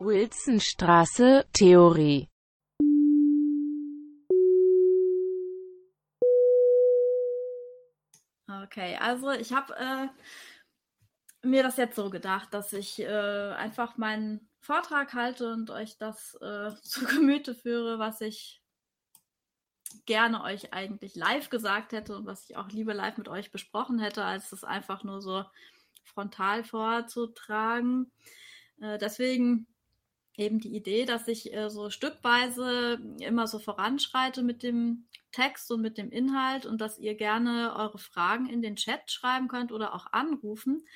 Wilsonstraße, Theorie Okay, also ich habe äh, mir das jetzt so gedacht, dass ich äh, einfach meinen Vortrag halte und euch das äh, zu Gemüte führe, was ich gerne euch eigentlich live gesagt hätte und was ich auch lieber live mit euch besprochen hätte, als es einfach nur so frontal vorzutragen. Äh, deswegen eben die Idee, dass ich äh, so stückweise immer so voranschreite mit dem Text und mit dem Inhalt und dass ihr gerne eure Fragen in den Chat schreiben könnt oder auch anrufen.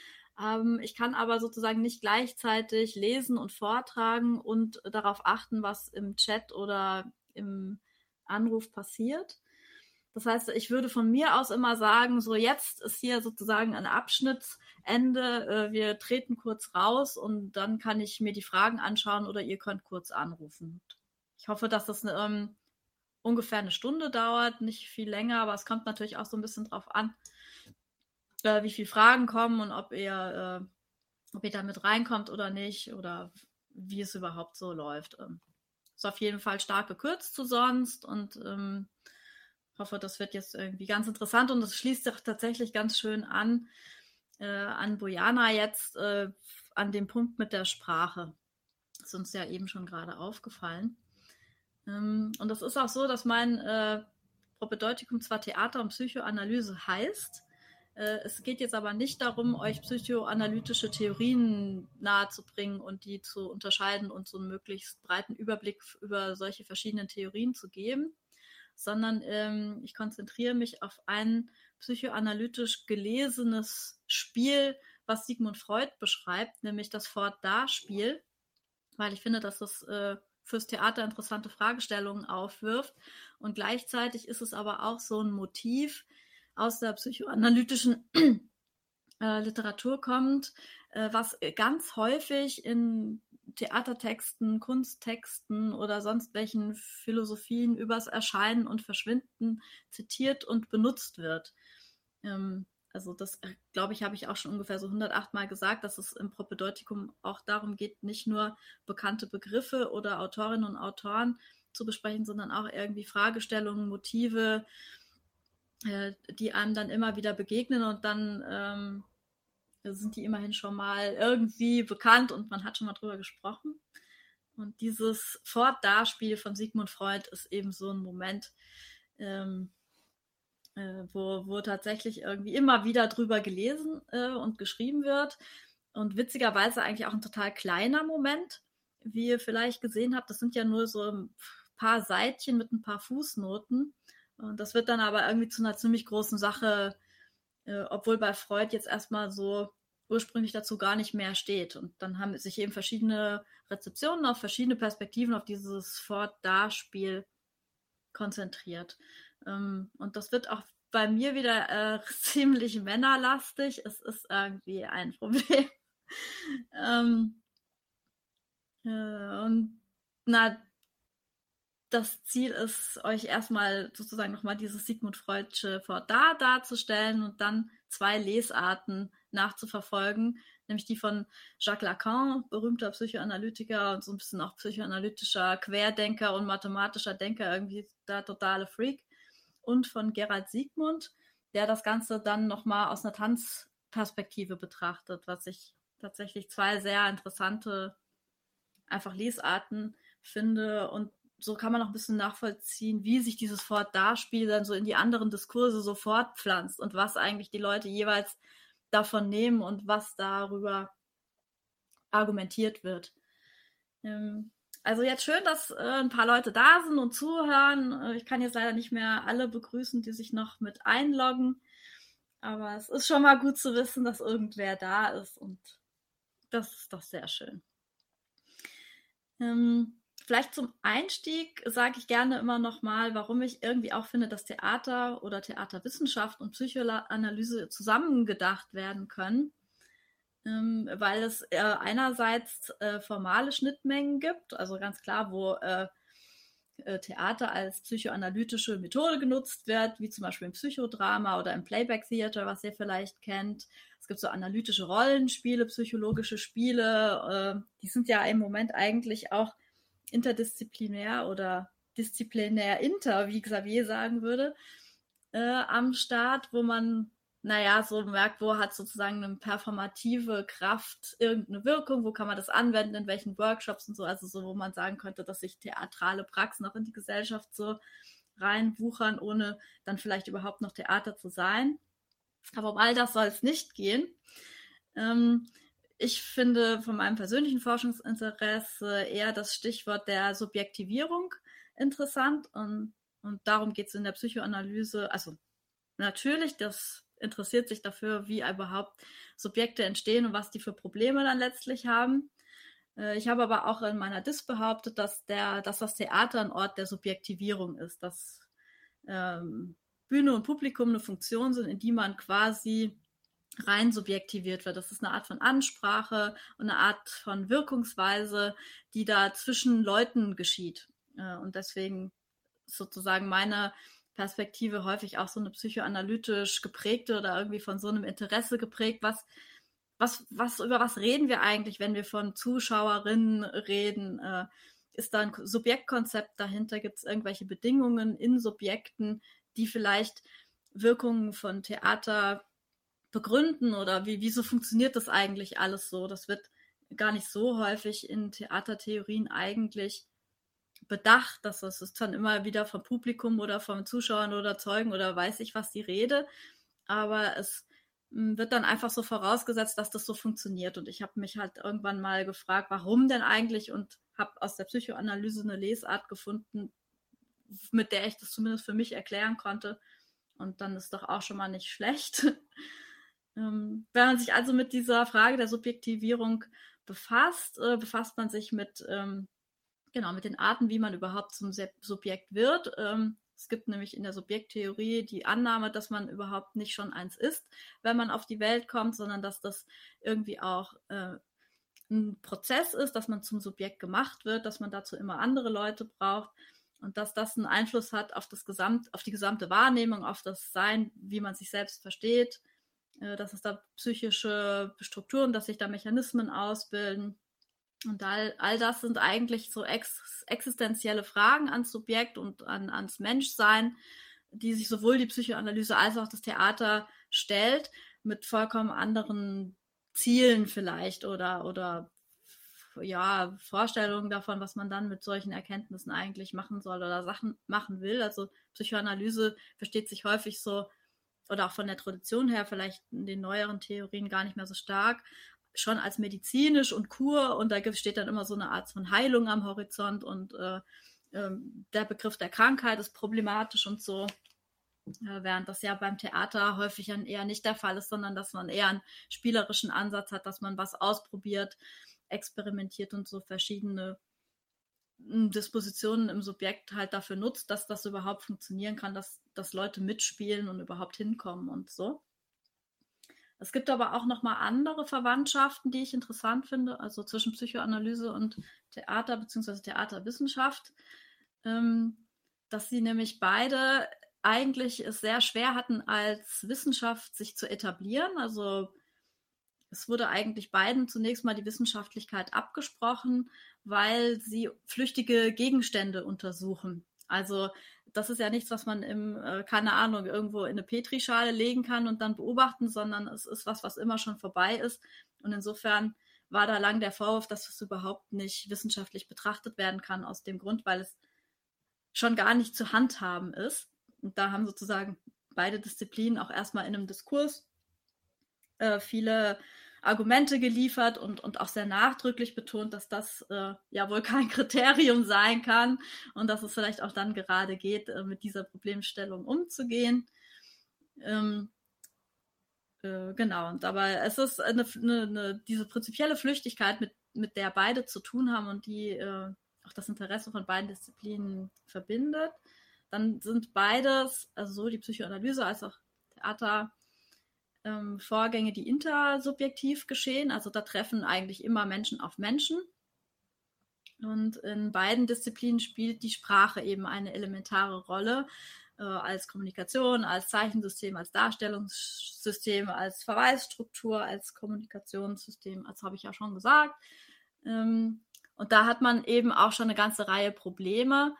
Ähm, ich kann aber sozusagen nicht gleichzeitig lesen und vortragen und darauf achten, was im Chat oder im Anruf passiert. Das heißt, ich würde von mir aus immer sagen, so jetzt ist hier sozusagen ein Abschnittsende. Äh, wir treten kurz raus und dann kann ich mir die Fragen anschauen oder ihr könnt kurz anrufen. Ich hoffe, dass das ähm, ungefähr eine Stunde dauert, nicht viel länger, aber es kommt natürlich auch so ein bisschen drauf an, äh, wie viele Fragen kommen und ob ihr, äh, ob ihr damit reinkommt oder nicht oder wie es überhaupt so läuft. Ähm, ist auf jeden Fall stark gekürzt zu sonst und ähm, hoffe, das wird jetzt irgendwie ganz interessant und es schließt sich tatsächlich ganz schön an äh, an Bojana jetzt äh, an dem Punkt mit der Sprache. Das ist uns ja eben schon gerade aufgefallen. Ähm, und das ist auch so, dass mein äh, Propedeutikum zwar Theater und Psychoanalyse heißt, äh, es geht jetzt aber nicht darum, euch psychoanalytische Theorien nahezubringen und die zu unterscheiden und so einen möglichst breiten Überblick über solche verschiedenen Theorien zu geben, sondern ähm, ich konzentriere mich auf ein psychoanalytisch gelesenes Spiel, was Sigmund Freud beschreibt, nämlich das Fort-Da-Spiel, weil ich finde, dass das äh, fürs Theater interessante Fragestellungen aufwirft. Und gleichzeitig ist es aber auch so ein Motiv aus der psychoanalytischen äh, Literatur kommt, äh, was ganz häufig in Theatertexten, Kunsttexten oder sonst welchen Philosophien übers Erscheinen und Verschwinden zitiert und benutzt wird. Ähm, also das, äh, glaube ich, habe ich auch schon ungefähr so 108 Mal gesagt, dass es im Propedeutikum auch darum geht, nicht nur bekannte Begriffe oder Autorinnen und Autoren zu besprechen, sondern auch irgendwie Fragestellungen, Motive, äh, die einem dann immer wieder begegnen und dann ähm, sind die immerhin schon mal irgendwie bekannt und man hat schon mal drüber gesprochen. Und dieses Fort-Da-Spiel von Sigmund Freud ist eben so ein Moment, ähm, äh, wo, wo tatsächlich irgendwie immer wieder drüber gelesen äh, und geschrieben wird. Und witzigerweise eigentlich auch ein total kleiner Moment, wie ihr vielleicht gesehen habt. Das sind ja nur so ein paar Seitchen mit ein paar Fußnoten. Und das wird dann aber irgendwie zu einer ziemlich großen Sache, äh, obwohl bei Freud jetzt erstmal so ursprünglich dazu gar nicht mehr steht. Und dann haben sich eben verschiedene Rezeptionen auf verschiedene Perspektiven auf dieses Fort-Da-Spiel konzentriert. Ähm, und das wird auch bei mir wieder äh, ziemlich männerlastig. Es ist irgendwie ein Problem. ähm, äh, und na, das Ziel ist, euch erstmal sozusagen nochmal dieses Sigmund Freudsche Fort da darzustellen und dann zwei Lesarten nachzuverfolgen, nämlich die von Jacques Lacan, berühmter Psychoanalytiker und so ein bisschen auch psychoanalytischer Querdenker und mathematischer Denker, irgendwie der totale Freak und von Gerald Siegmund, der das Ganze dann nochmal aus einer Tanzperspektive betrachtet, was ich tatsächlich zwei sehr interessante einfach Lesarten finde und so kann man auch ein bisschen nachvollziehen, wie sich dieses Fort-Da-Spiel dann so in die anderen Diskurse so fortpflanzt und was eigentlich die Leute jeweils davon nehmen und was darüber argumentiert wird. Ähm, also jetzt schön, dass äh, ein paar Leute da sind und zuhören. Äh, ich kann jetzt leider nicht mehr alle begrüßen, die sich noch mit einloggen. Aber es ist schon mal gut zu wissen, dass irgendwer da ist und das ist doch sehr schön. Ähm, vielleicht zum Einstieg sage ich gerne immer noch mal, warum ich irgendwie auch finde, dass Theater oder Theaterwissenschaft und Psychoanalyse zusammengedacht werden können ähm, weil es äh, einerseits äh, formale Schnittmengen gibt, also ganz klar, wo äh, äh, Theater als psychoanalytische Methode genutzt wird, wie zum Beispiel im Psychodrama oder im Playback Theater, was ihr vielleicht kennt. Es gibt so analytische Rollenspiele, psychologische Spiele. Äh, die sind ja im Moment eigentlich auch interdisziplinär oder disziplinär inter, wie Xavier sagen würde, äh, am Start, wo man naja, so merkt, wo hat sozusagen eine performative Kraft irgendeine Wirkung, wo kann man das anwenden, in welchen Workshops und so, also so, wo man sagen könnte, dass sich theatrale Praxen auch in die Gesellschaft so reinwuchern, ohne dann vielleicht überhaupt noch Theater zu sein. Aber um all das soll es nicht gehen. Ähm, ich finde von meinem persönlichen Forschungsinteresse eher das Stichwort der Subjektivierung interessant und, und darum geht es in der Psychoanalyse. Also natürlich, das interessiert sich dafür, wie überhaupt Subjekte entstehen und was die für Probleme dann letztlich haben. Äh, ich habe aber auch in meiner Dis behauptet, dass, der, dass das Theater ein Ort der Subjektivierung ist, dass ähm, Bühne und Publikum eine Funktion sind, in die man quasi rein subjektiviert wird. Das ist eine Art von Ansprache und eine Art von Wirkungsweise, die da zwischen Leuten geschieht. Äh, und deswegen sozusagen meine Perspektive häufig auch so eine psychoanalytisch geprägte oder irgendwie von so einem Interesse geprägt, was, was, was, über was reden wir eigentlich, wenn wir von Zuschauerinnen reden? Äh, ist da ein Subjektkonzept dahinter? Gibt es irgendwelche Bedingungen in Subjekten, die vielleicht Wirkungen von Theater begründen oder wie, wieso funktioniert das eigentlich alles so? Das wird gar nicht so häufig in Theatertheorien eigentlich bedacht, dass es ist dann immer wieder vom Publikum oder vom Zuschauern oder Zeugen oder weiß ich was die Rede, aber es hm, wird dann einfach so vorausgesetzt, dass das so funktioniert. Und ich habe mich halt irgendwann mal gefragt, warum denn eigentlich und habe aus der Psychoanalyse eine Lesart gefunden, mit der ich das zumindest für mich erklären konnte. Und dann ist doch auch schon mal nicht schlecht. ähm, wenn man sich also mit dieser Frage der Subjektivierung befasst, äh, befasst man sich mit ähm, Genau, mit den Arten, wie man überhaupt zum Subjekt wird. Ähm, es gibt nämlich in der Subjekttheorie die Annahme, dass man überhaupt nicht schon eins ist, wenn man auf die Welt kommt, sondern dass das irgendwie auch äh, ein Prozess ist, dass man zum Subjekt gemacht wird, dass man dazu immer andere Leute braucht und dass das einen Einfluss hat auf das Gesamt, auf die gesamte Wahrnehmung, auf das Sein, wie man sich selbst versteht, dass es da psychische Strukturen, dass sich da Mechanismen ausbilden und all, all das sind eigentlich so ex, existenzielle Fragen ans Subjekt und an, ans Menschsein, die sich sowohl die Psychoanalyse als auch das Theater stellt, mit vollkommen anderen Zielen vielleicht oder, oder ja, Vorstellungen davon, was man dann mit solchen Erkenntnissen eigentlich machen soll oder Sachen machen will. Also Psychoanalyse versteht sich häufig so, oder auch von der Tradition her vielleicht in den neueren Theorien gar nicht mehr so stark, schon als medizinisch und Kur und da steht dann immer so eine Art von Heilung am Horizont und äh, äh, der Begriff der Krankheit ist problematisch und so. Äh, während das ja beim Theater häufig dann eher nicht der Fall ist, sondern dass man eher einen spielerischen Ansatz hat, dass man was ausprobiert, experimentiert und so verschiedene hm, Dispositionen im Subjekt halt dafür nutzt, dass das überhaupt funktionieren kann, dass, dass Leute mitspielen und überhaupt hinkommen und so. Es gibt aber auch noch mal andere Verwandtschaften, die ich interessant finde, also zwischen Psychoanalyse und Theater bzw. Theaterwissenschaft, ähm, dass sie nämlich beide eigentlich es sehr schwer hatten, als Wissenschaft sich zu etablieren. Also es wurde eigentlich beiden zunächst mal die Wissenschaftlichkeit abgesprochen, weil sie flüchtige Gegenstände untersuchen. Also das ist ja nichts, was man im, äh, keine Ahnung, irgendwo in eine Petrischale legen kann und dann beobachten, sondern es ist was, was immer schon vorbei ist. Und insofern war da lang der Vorwurf, dass es überhaupt nicht wissenschaftlich betrachtet werden kann, aus dem Grund, weil es schon gar nicht zu handhaben ist. Und da haben sozusagen beide Disziplinen auch erstmal in einem Diskurs äh, viele Argumente geliefert und, und auch sehr nachdrücklich betont, dass das äh, ja wohl kein Kriterium sein kann und dass es vielleicht auch dann gerade geht, äh, mit dieser Problemstellung umzugehen. Ähm, äh, genau, und aber es ist eine, eine, eine, diese prinzipielle Flüchtigkeit, mit, mit der beide zu tun haben und die äh, auch das Interesse von beiden Disziplinen verbindet. Dann sind beides, also sowohl die Psychoanalyse als auch Theater, ähm, Vorgänge, die intersubjektiv geschehen. Also da treffen eigentlich immer Menschen auf Menschen. Und in beiden Disziplinen spielt die Sprache eben eine elementare Rolle äh, als Kommunikation, als Zeichensystem, als Darstellungssystem, als Verweisstruktur, als Kommunikationssystem, als habe ich ja schon gesagt. Ähm, und da hat man eben auch schon eine ganze Reihe Probleme.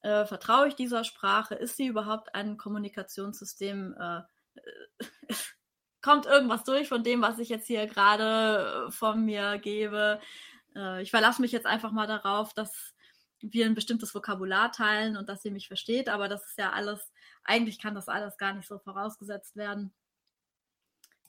Äh, vertraue ich dieser Sprache? Ist sie überhaupt ein Kommunikationssystem? Äh, äh kommt irgendwas durch von dem, was ich jetzt hier gerade von mir gebe? Äh, ich verlasse mich jetzt einfach mal darauf, dass wir ein bestimmtes Vokabular teilen und dass sie mich versteht, aber das ist ja alles, eigentlich kann das alles gar nicht so vorausgesetzt werden.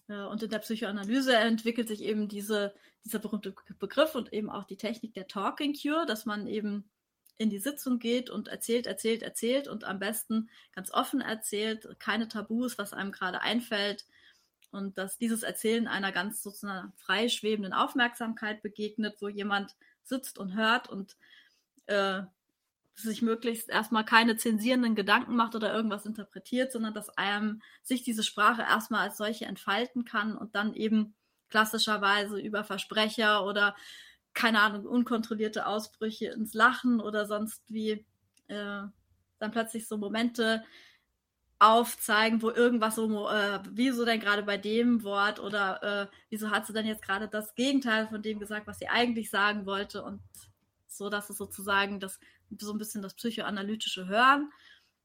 Äh, und in der Psychoanalyse entwickelt sich eben diese, dieser berühmte Begriff und eben auch die Technik der Talking Cure, dass man eben in die Sitzung geht und erzählt, erzählt, erzählt und am besten ganz offen erzählt, keine Tabus, was einem gerade einfällt, und dass dieses Erzählen einer ganz sozusagen frei schwebenden Aufmerksamkeit begegnet, wo jemand sitzt und hört und äh, sich möglichst erstmal keine zensierenden Gedanken macht oder irgendwas interpretiert, sondern dass einem sich diese Sprache erstmal als solche entfalten kann und dann eben klassischerweise über Versprecher oder keine Ahnung, unkontrollierte Ausbrüche ins Lachen oder sonst wie äh, dann plötzlich so Momente aufzeigen, wo irgendwas so, äh, wieso denn gerade bei dem Wort oder äh, wieso hat sie denn jetzt gerade das Gegenteil von dem gesagt, was sie eigentlich sagen wollte und so, dass es sozusagen das so ein bisschen das psychoanalytische Hören,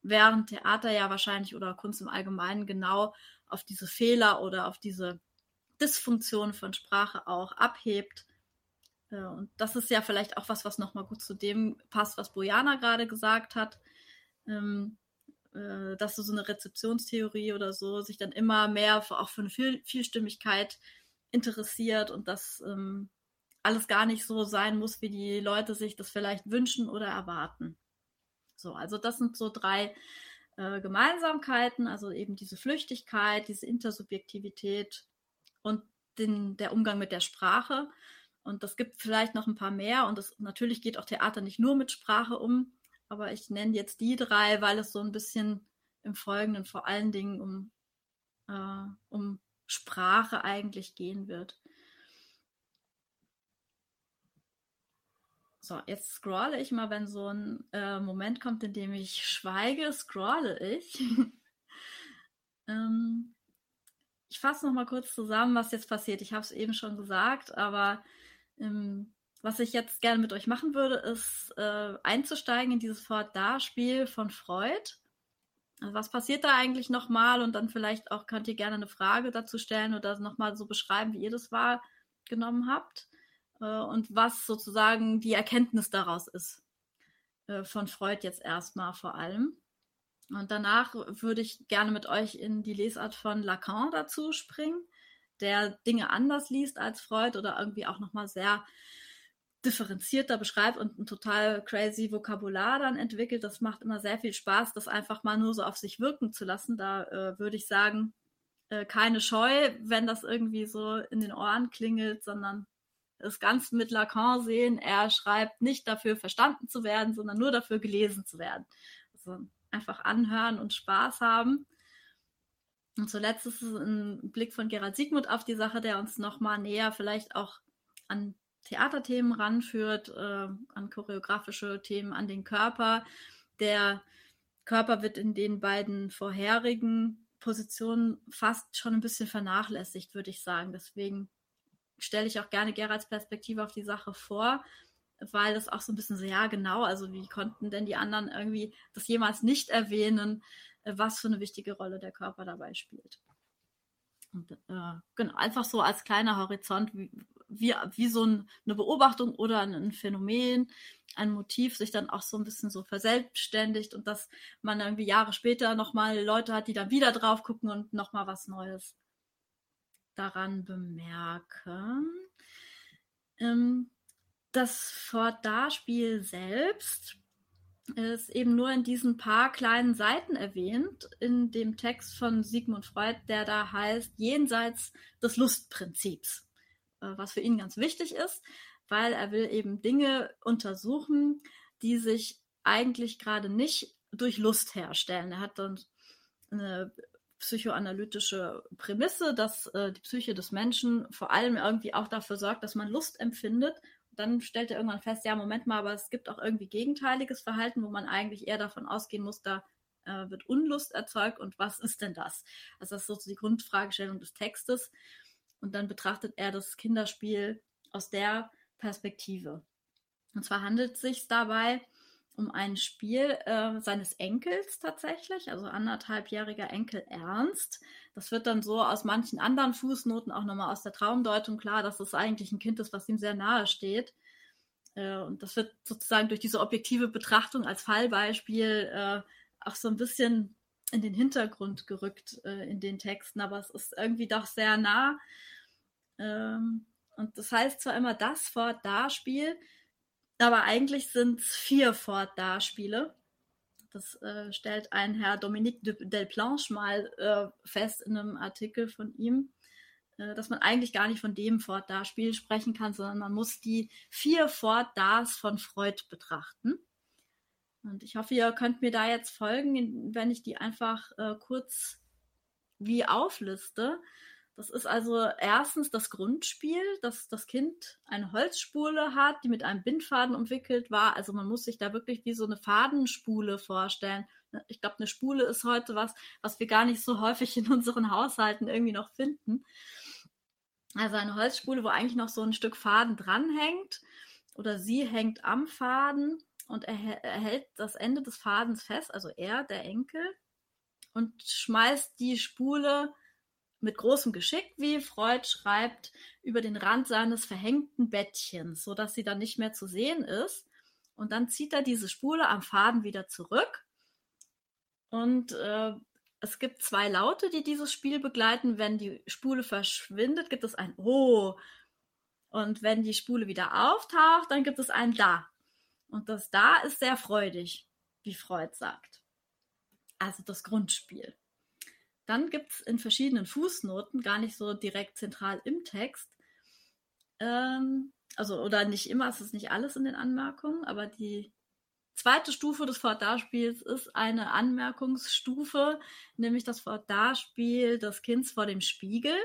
während Theater ja wahrscheinlich oder Kunst im Allgemeinen genau auf diese Fehler oder auf diese Dysfunktion von Sprache auch abhebt. Äh, und das ist ja vielleicht auch was, was nochmal gut zu dem passt, was Bojana gerade gesagt hat. Ähm, äh, dass so eine Rezeptionstheorie oder so sich dann immer mehr auch für eine Viel Vielstimmigkeit interessiert und dass ähm, alles gar nicht so sein muss, wie die Leute sich das vielleicht wünschen oder erwarten. So, also das sind so drei äh, Gemeinsamkeiten, also eben diese Flüchtigkeit, diese Intersubjektivität und den, der Umgang mit der Sprache. Und das gibt vielleicht noch ein paar mehr. Und das, natürlich geht auch Theater nicht nur mit Sprache um, aber ich nenne jetzt die drei, weil es so ein bisschen im Folgenden vor allen Dingen um, äh, um Sprache eigentlich gehen wird. So, jetzt scrolle ich mal, wenn so ein äh, Moment kommt, in dem ich schweige, scrolle ich. ähm, ich fasse noch mal kurz zusammen, was jetzt passiert. Ich habe es eben schon gesagt, aber ähm, was ich jetzt gerne mit euch machen würde, ist äh, einzusteigen in dieses Fort-Da-Spiel von Freud. Also was passiert da eigentlich nochmal? Und dann vielleicht auch könnt ihr gerne eine Frage dazu stellen oder nochmal so beschreiben, wie ihr das wahrgenommen habt. Äh, und was sozusagen die Erkenntnis daraus ist. Äh, von Freud jetzt erstmal vor allem. Und danach würde ich gerne mit euch in die Lesart von Lacan dazu springen, der Dinge anders liest als Freud oder irgendwie auch nochmal sehr differenzierter beschreibt und ein total crazy Vokabular dann entwickelt. Das macht immer sehr viel Spaß, das einfach mal nur so auf sich wirken zu lassen. Da äh, würde ich sagen, äh, keine Scheu, wenn das irgendwie so in den Ohren klingelt, sondern es ganz mit Lacan sehen. Er schreibt nicht dafür verstanden zu werden, sondern nur dafür gelesen zu werden. Also einfach anhören und Spaß haben. Und zuletzt ist es ein Blick von Gerald Siegmund auf die Sache, der uns nochmal näher vielleicht auch an Theaterthemen ranführt, äh, an choreografische Themen, an den Körper. Der Körper wird in den beiden vorherigen Positionen fast schon ein bisschen vernachlässigt, würde ich sagen. Deswegen stelle ich auch gerne Geralds Perspektive auf die Sache vor, weil es auch so ein bisschen so, ja, genau, also wie konnten denn die anderen irgendwie das jemals nicht erwähnen, äh, was für eine wichtige Rolle der Körper dabei spielt. Und, äh, genau, einfach so als kleiner Horizont, wie, wie, wie so ein, eine Beobachtung oder ein Phänomen, ein Motiv sich dann auch so ein bisschen so verselbstständigt und dass man irgendwie Jahre später nochmal Leute hat, die dann wieder drauf gucken und nochmal was Neues daran bemerken. Ähm, das Fortda-Spiel selbst ist eben nur in diesen paar kleinen Seiten erwähnt, in dem Text von Sigmund Freud, der da heißt Jenseits des Lustprinzips, was für ihn ganz wichtig ist, weil er will eben Dinge untersuchen, die sich eigentlich gerade nicht durch Lust herstellen. Er hat dann eine psychoanalytische Prämisse, dass äh, die Psyche des Menschen vor allem irgendwie auch dafür sorgt, dass man Lust empfindet dann stellt er irgendwann fest, ja, Moment mal, aber es gibt auch irgendwie gegenteiliges Verhalten, wo man eigentlich eher davon ausgehen muss, da äh, wird Unlust erzeugt und was ist denn das? Also das ist so die Grundfragestellung des Textes. Und dann betrachtet er das Kinderspiel aus der Perspektive. Und zwar handelt es sich dabei um ein Spiel äh, seines Enkels tatsächlich, also anderthalbjähriger Enkel Ernst. Das wird dann so aus manchen anderen Fußnoten auch nochmal aus der Traumdeutung klar, dass es eigentlich ein Kind ist, was ihm sehr nahe steht. Äh, und das wird sozusagen durch diese objektive Betrachtung als Fallbeispiel äh, auch so ein bisschen in den Hintergrund gerückt äh, in den Texten, aber es ist irgendwie doch sehr nah. Ähm, und das heißt zwar immer das Fort da Spiel, aber eigentlich sind es vier Fort-Da-Spiele. Das äh, stellt ein Herr Dominique de Delplanche mal äh, fest in einem Artikel von ihm, äh, dass man eigentlich gar nicht von dem Fort-Da-Spiel sprechen kann, sondern man muss die vier Fort-Das von Freud betrachten. Und ich hoffe, ihr könnt mir da jetzt folgen, wenn ich die einfach äh, kurz wie aufliste. Das ist also erstens das Grundspiel, dass das Kind eine Holzspule hat, die mit einem Bindfaden umwickelt war. Also man muss sich da wirklich wie so eine Fadenspule vorstellen. Ich glaube, eine Spule ist heute was, was wir gar nicht so häufig in unseren Haushalten irgendwie noch finden. Also eine Holzspule, wo eigentlich noch so ein Stück Faden dranhängt oder sie hängt am Faden und er, er hält das Ende des Fadens fest, also er, der Enkel, und schmeißt die Spule mit großem Geschick, wie Freud schreibt, über den Rand seines verhängten Bettchens, sodass sie dann nicht mehr zu sehen ist. Und dann zieht er diese Spule am Faden wieder zurück. Und äh, es gibt zwei Laute, die dieses Spiel begleiten. Wenn die Spule verschwindet, gibt es ein Oh. Und wenn die Spule wieder auftaucht, dann gibt es ein Da. Und das Da ist sehr freudig, wie Freud sagt. Also das Grundspiel. Dann gibt es in verschiedenen Fußnoten, gar nicht so direkt zentral im Text, ähm, also oder nicht immer, es ist nicht alles in den Anmerkungen, aber die zweite Stufe des Fortdarspiels ist eine Anmerkungsstufe, nämlich das Fortdarspiel des Kindes vor dem Spiegel,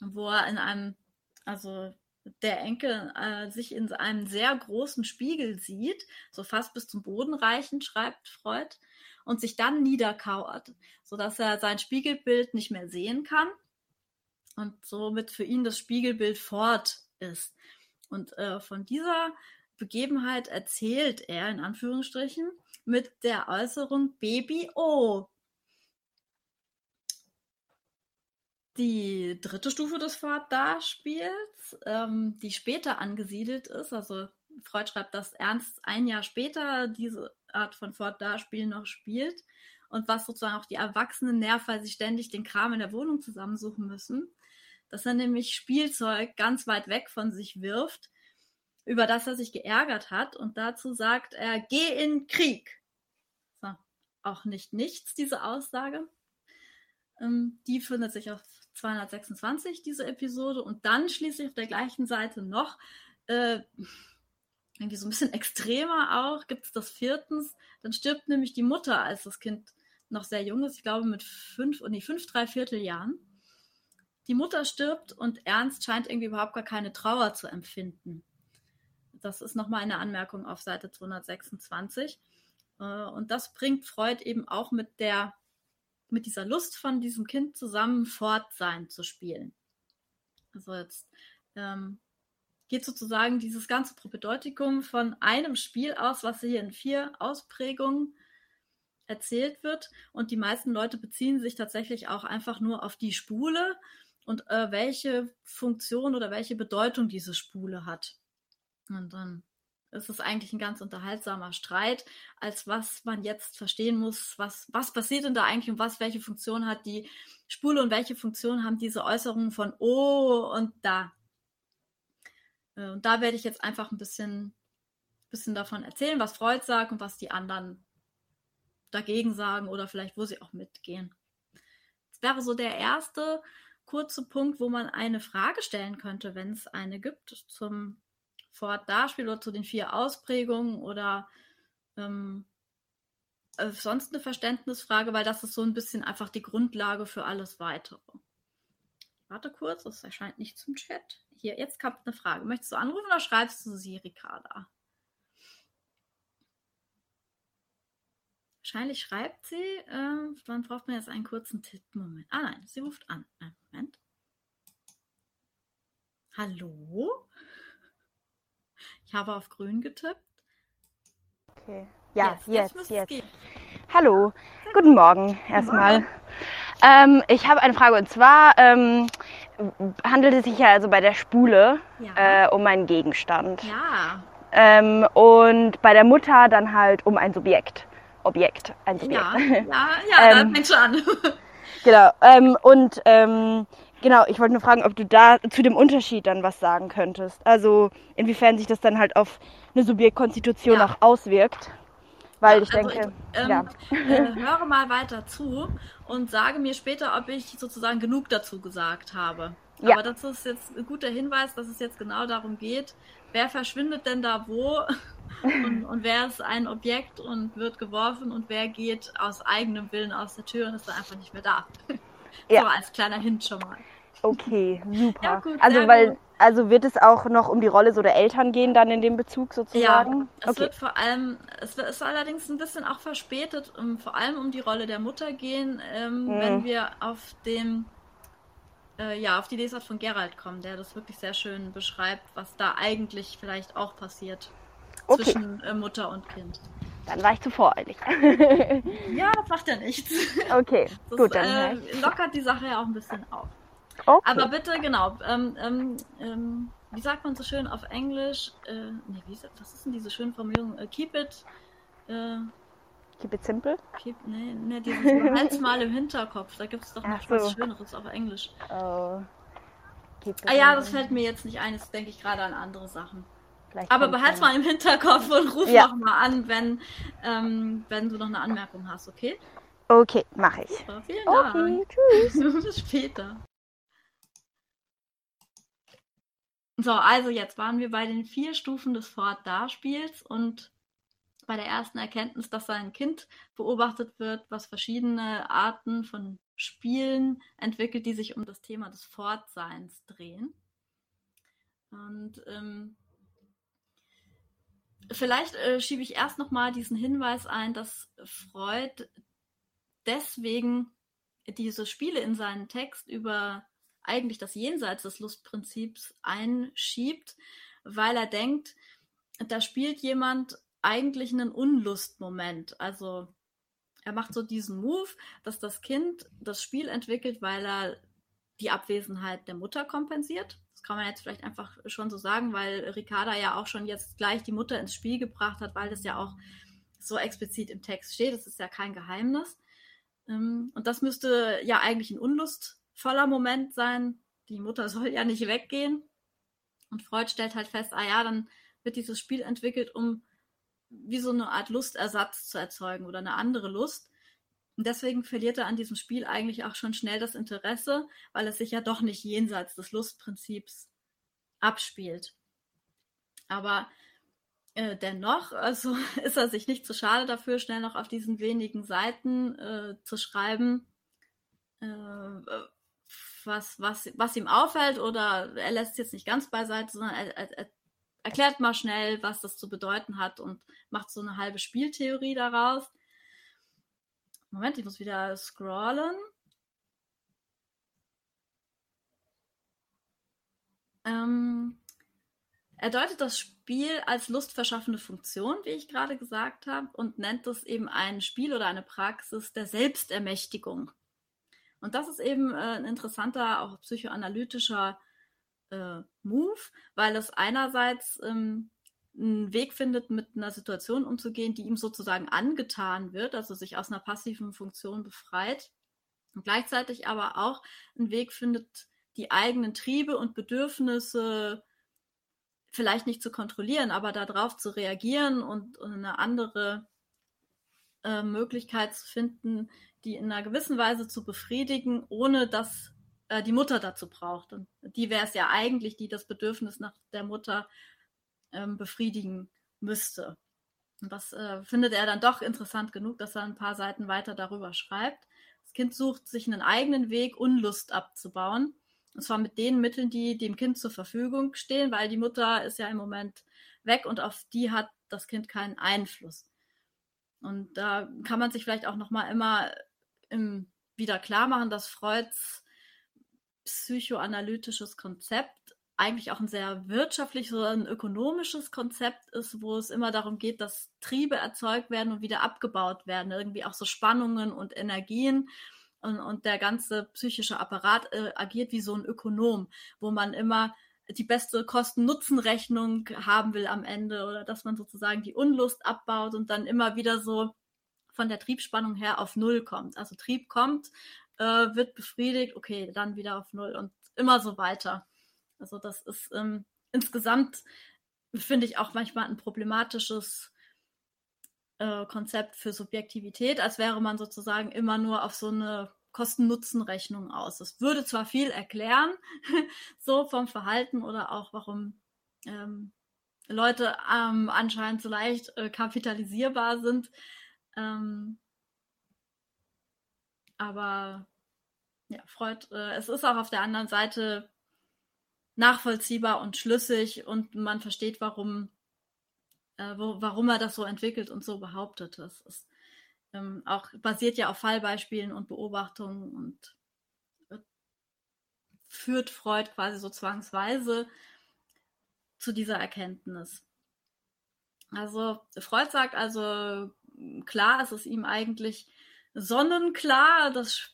wo er in einem, also der Enkel äh, sich in einem sehr großen Spiegel sieht, so fast bis zum Boden reichend, schreibt Freud und sich dann niederkauert, sodass er sein Spiegelbild nicht mehr sehen kann und somit für ihn das Spiegelbild fort ist. Und äh, von dieser Begebenheit erzählt er in Anführungsstrichen mit der Äußerung Baby O. Die dritte Stufe des Fort-Da-Spiels, ähm, die später angesiedelt ist, also Freud schreibt, dass Ernst ein Jahr später diese Art von Fort-Da-Spiel noch spielt und was sozusagen auch die Erwachsenen nervt, weil sie ständig den Kram in der Wohnung zusammensuchen müssen, dass er nämlich Spielzeug ganz weit weg von sich wirft, über das er sich geärgert hat und dazu sagt er, geh in Krieg. So, auch nicht nichts, diese Aussage. Ähm, die findet sich auf 226, diese Episode. Und dann schließlich auf der gleichen Seite noch äh, irgendwie so ein bisschen extremer auch, gibt es das viertens. Dann stirbt nämlich die Mutter, als das Kind noch sehr jung ist, ich glaube mit fünf, nee, fünf, drei Vierteljahren. Die Mutter stirbt und Ernst scheint irgendwie überhaupt gar keine Trauer zu empfinden. Das ist nochmal eine Anmerkung auf Seite 226. Äh, und das bringt Freud eben auch mit der, mit dieser Lust von diesem Kind zusammen Fortsein zu spielen. Also jetzt ähm, geht sozusagen dieses ganze Propedeutikum von einem Spiel aus, was hier in vier Ausprägungen erzählt wird. Und die meisten Leute beziehen sich tatsächlich auch einfach nur auf die Spule und äh, welche Funktion oder welche Bedeutung diese Spule hat. Und dann ist es eigentlich ein ganz unterhaltsamer Streit, als was man jetzt verstehen muss, was, was passiert denn da eigentlich und was, welche Funktion hat die Spule und welche Funktion haben diese Äußerungen von oh und da. Äh, und da werde ich jetzt einfach ein bisschen, bisschen davon erzählen, was Freud sagt und was die anderen dagegen sagen oder vielleicht, wo sie auch mitgehen. Das wäre so der erste kurze Punkt, wo man eine Frage stellen könnte, wenn es eine gibt, zum Fort-Darspiel oder zu den vier Ausprägungen oder ähm, äh, sonst eine Verständnisfrage, weil das ist so ein bisschen einfach die Grundlage für alles Weitere. Warte kurz, das erscheint nicht zum Chat. hier, jetzt kommt eine Frage. Möchtest du anrufen oder schreibst du sie, Ricarda? Wahrscheinlich schreibt sie. Äh, dann braucht man jetzt einen kurzen Tipp. Moment. Ah nein, sie ruft an. Moment. Hallo? Ich habe auf grün getippt. Okay. Ja, Jetzt, jetzt, jetzt. gehen. Hallo, guten Morgen erstmal. Ähm, ich habe eine Frage und zwar ähm, handelt es sich ja also bei der Spule Ja. äh, um einen Gegenstand Ja, ähm, und bei der Mutter dann halt um ein Subjekt. Objekt, ein Subjekt. ja, ja, ja, da Ähm, fängt schon an. Genau. Ähm, und ähm, genau, ich wollte nur fragen, ob du da zu dem Unterschied dann was sagen könntest. Also inwiefern sich das dann halt auf eine Subjektkonstitution Ja. auch auswirkt. Weil ich Also denke, ähm, ja. äh, höre mal weiter zu und sage mir später, ob ich sozusagen genug dazu gesagt habe. Ja. Aber das ist jetzt ein guter Hinweis, dass es jetzt genau darum geht, wer verschwindet denn da wo und, und wer ist ein Objekt und wird geworfen und wer geht aus eigenem Willen aus der Tür und ist dann einfach nicht mehr da. Ja. So als kleiner Hint schon mal. Okay, super. Ja, gut, also weil, gut. also wird es auch noch um die Rolle so der Eltern gehen dann in dem Bezug sozusagen? Es okay. wird vor allem, es wird- ist allerdings ein bisschen auch verspätet, um, vor allem um die Rolle der Mutter gehen, ähm, Mhm. wenn wir auf dem, äh, ja, auf die Lesart von Gerald kommen, der das wirklich sehr schön beschreibt, was da eigentlich vielleicht auch passiert Okay. zwischen äh, Mutter und Kind. Dann war ich zu voreilig. Ja, das macht ja nichts. okay, Das gut, dann. äh, lockert die Sache ja auch ein bisschen auf. okay. Aber bitte, genau, ähm, ähm, ähm, wie sagt man so schön auf Englisch? Äh, nee, wie, ist- was ist denn diese schöne Formulierung? Äh, keep it. Äh, Keep it simple. Keep, nee, nee, dieses Halt's mal im Hinterkopf. Da gibt es doch noch Ach was so. Schöneres auf Englisch. Oh. Ah ja, das fällt mir jetzt nicht ein. Jetzt denke ich gerade an andere Sachen. Vielleicht Aber behalt's mal im Hinterkopf und ruf Ja. noch mal an, wenn, ähm, wenn du noch eine Anmerkung hast, okay? Okay, mache ich. Super, vielen Okay, Dank. tschüss. Bis später. So, also jetzt waren wir bei den vier Stufen des Fort-Da-Spiels und bei der ersten Erkenntnis, dass ein Kind beobachtet wird, was verschiedene Arten von Spielen entwickelt, die sich um das Thema des Fortseins drehen. Und ähm, vielleicht äh, schiebe ich erst noch mal diesen Hinweis ein, dass Freud deswegen diese Spiele in seinen Text über eigentlich das Jenseits des Lustprinzips einschiebt, weil er denkt, da spielt jemand eigentlich einen Unlustmoment. Also er macht so diesen Move, dass das Kind das Spiel entwickelt, weil er die Abwesenheit der Mutter kompensiert. Kann man jetzt vielleicht einfach schon so sagen, weil Ricarda ja auch schon jetzt gleich die Mutter ins Spiel gebracht hat, weil das ja auch so explizit im Text steht. Das ist ja kein Geheimnis. Ähm, Und das müsste ja eigentlich ein unlustvoller Moment sein. Die Mutter soll ja nicht weggehen. Und Freud stellt halt fest, ah ja, dann wird dieses Spiel entwickelt, um wie so eine Art Lustersatz zu erzeugen oder eine andere Lust. Und deswegen verliert er an diesem Spiel eigentlich auch schon schnell das Interesse, weil es sich ja doch nicht jenseits des Lustprinzips abspielt. Aber äh, dennoch, also ist er sich nicht zu schade dafür, schnell noch auf diesen wenigen Seiten äh, zu schreiben, äh, was, was, was ihm auffällt, oder er lässt es jetzt nicht ganz beiseite, sondern er, er, er erklärt mal schnell, was das zu bedeuten hat und macht so eine halbe Spieltheorie daraus. Moment, ich muss wieder scrollen. Ähm, er deutet das Spiel als lustverschaffende Funktion, wie ich gerade gesagt habe, und nennt es eben ein Spiel oder eine Praxis der Selbstermächtigung. Und das ist eben äh, ein interessanter, auch psychoanalytischer äh, Move, weil es einerseits ähm, einen Weg findet, mit einer Situation umzugehen, die ihm sozusagen angetan wird, also sich aus einer passiven Funktion befreit, und gleichzeitig aber auch einen Weg findet, die eigenen Triebe und Bedürfnisse vielleicht nicht zu kontrollieren, aber darauf zu reagieren und, und eine andere äh, Möglichkeit zu finden, die in einer gewissen Weise zu befriedigen, ohne dass äh, die Mutter dazu braucht. Und die wäre es ja eigentlich, die das Bedürfnis nach der Mutter ähm, befriedigen müsste. Und das äh, findet er dann doch interessant genug, dass er ein paar Seiten weiter darüber schreibt. Das Kind sucht sich einen eigenen Weg, Unlust abzubauen. Und zwar mit den Mitteln, die dem Kind zur Verfügung stehen, weil die Mutter ist ja im Moment weg und auf die hat das Kind keinen Einfluss. Und da kann man sich vielleicht auch noch mal immer im, wieder klar machen, dass Freuds psychoanalytisches Konzept eigentlich auch ein sehr wirtschaftliches oder ein ökonomisches Konzept ist, wo es immer darum geht, dass Triebe erzeugt werden und wieder abgebaut werden, irgendwie auch so Spannungen und Energien und, und der ganze psychische Apparat äh, agiert wie so ein Ökonom, wo man immer die beste Kosten-Nutzen-Rechnung haben will am Ende oder dass man sozusagen die Unlust abbaut und dann immer wieder so von der Triebspannung her auf Null kommt. Also Trieb kommt, äh, wird befriedigt, okay, dann wieder auf Null und immer so weiter. Also das ist ähm, insgesamt, finde ich, auch manchmal ein problematisches äh, Konzept für Subjektivität, als wäre man sozusagen immer nur auf so eine Kosten-Nutzen-Rechnung aus. Das würde zwar viel erklären, so vom Verhalten oder auch warum ähm, Leute ähm, anscheinend so leicht äh, kapitalisierbar sind. Ähm, aber ja, Freud, äh, es ist auch auf der anderen Seite nachvollziehbar und schlüssig und man versteht, warum, äh, wo, warum er das so entwickelt und so behauptet. Das ist ähm, auch basiert ja auf Fallbeispielen und Beobachtungen und äh, führt Freud quasi so zwangsweise zu dieser Erkenntnis. Also Freud sagt also, klar, es ist ihm eigentlich sonnenklar, dass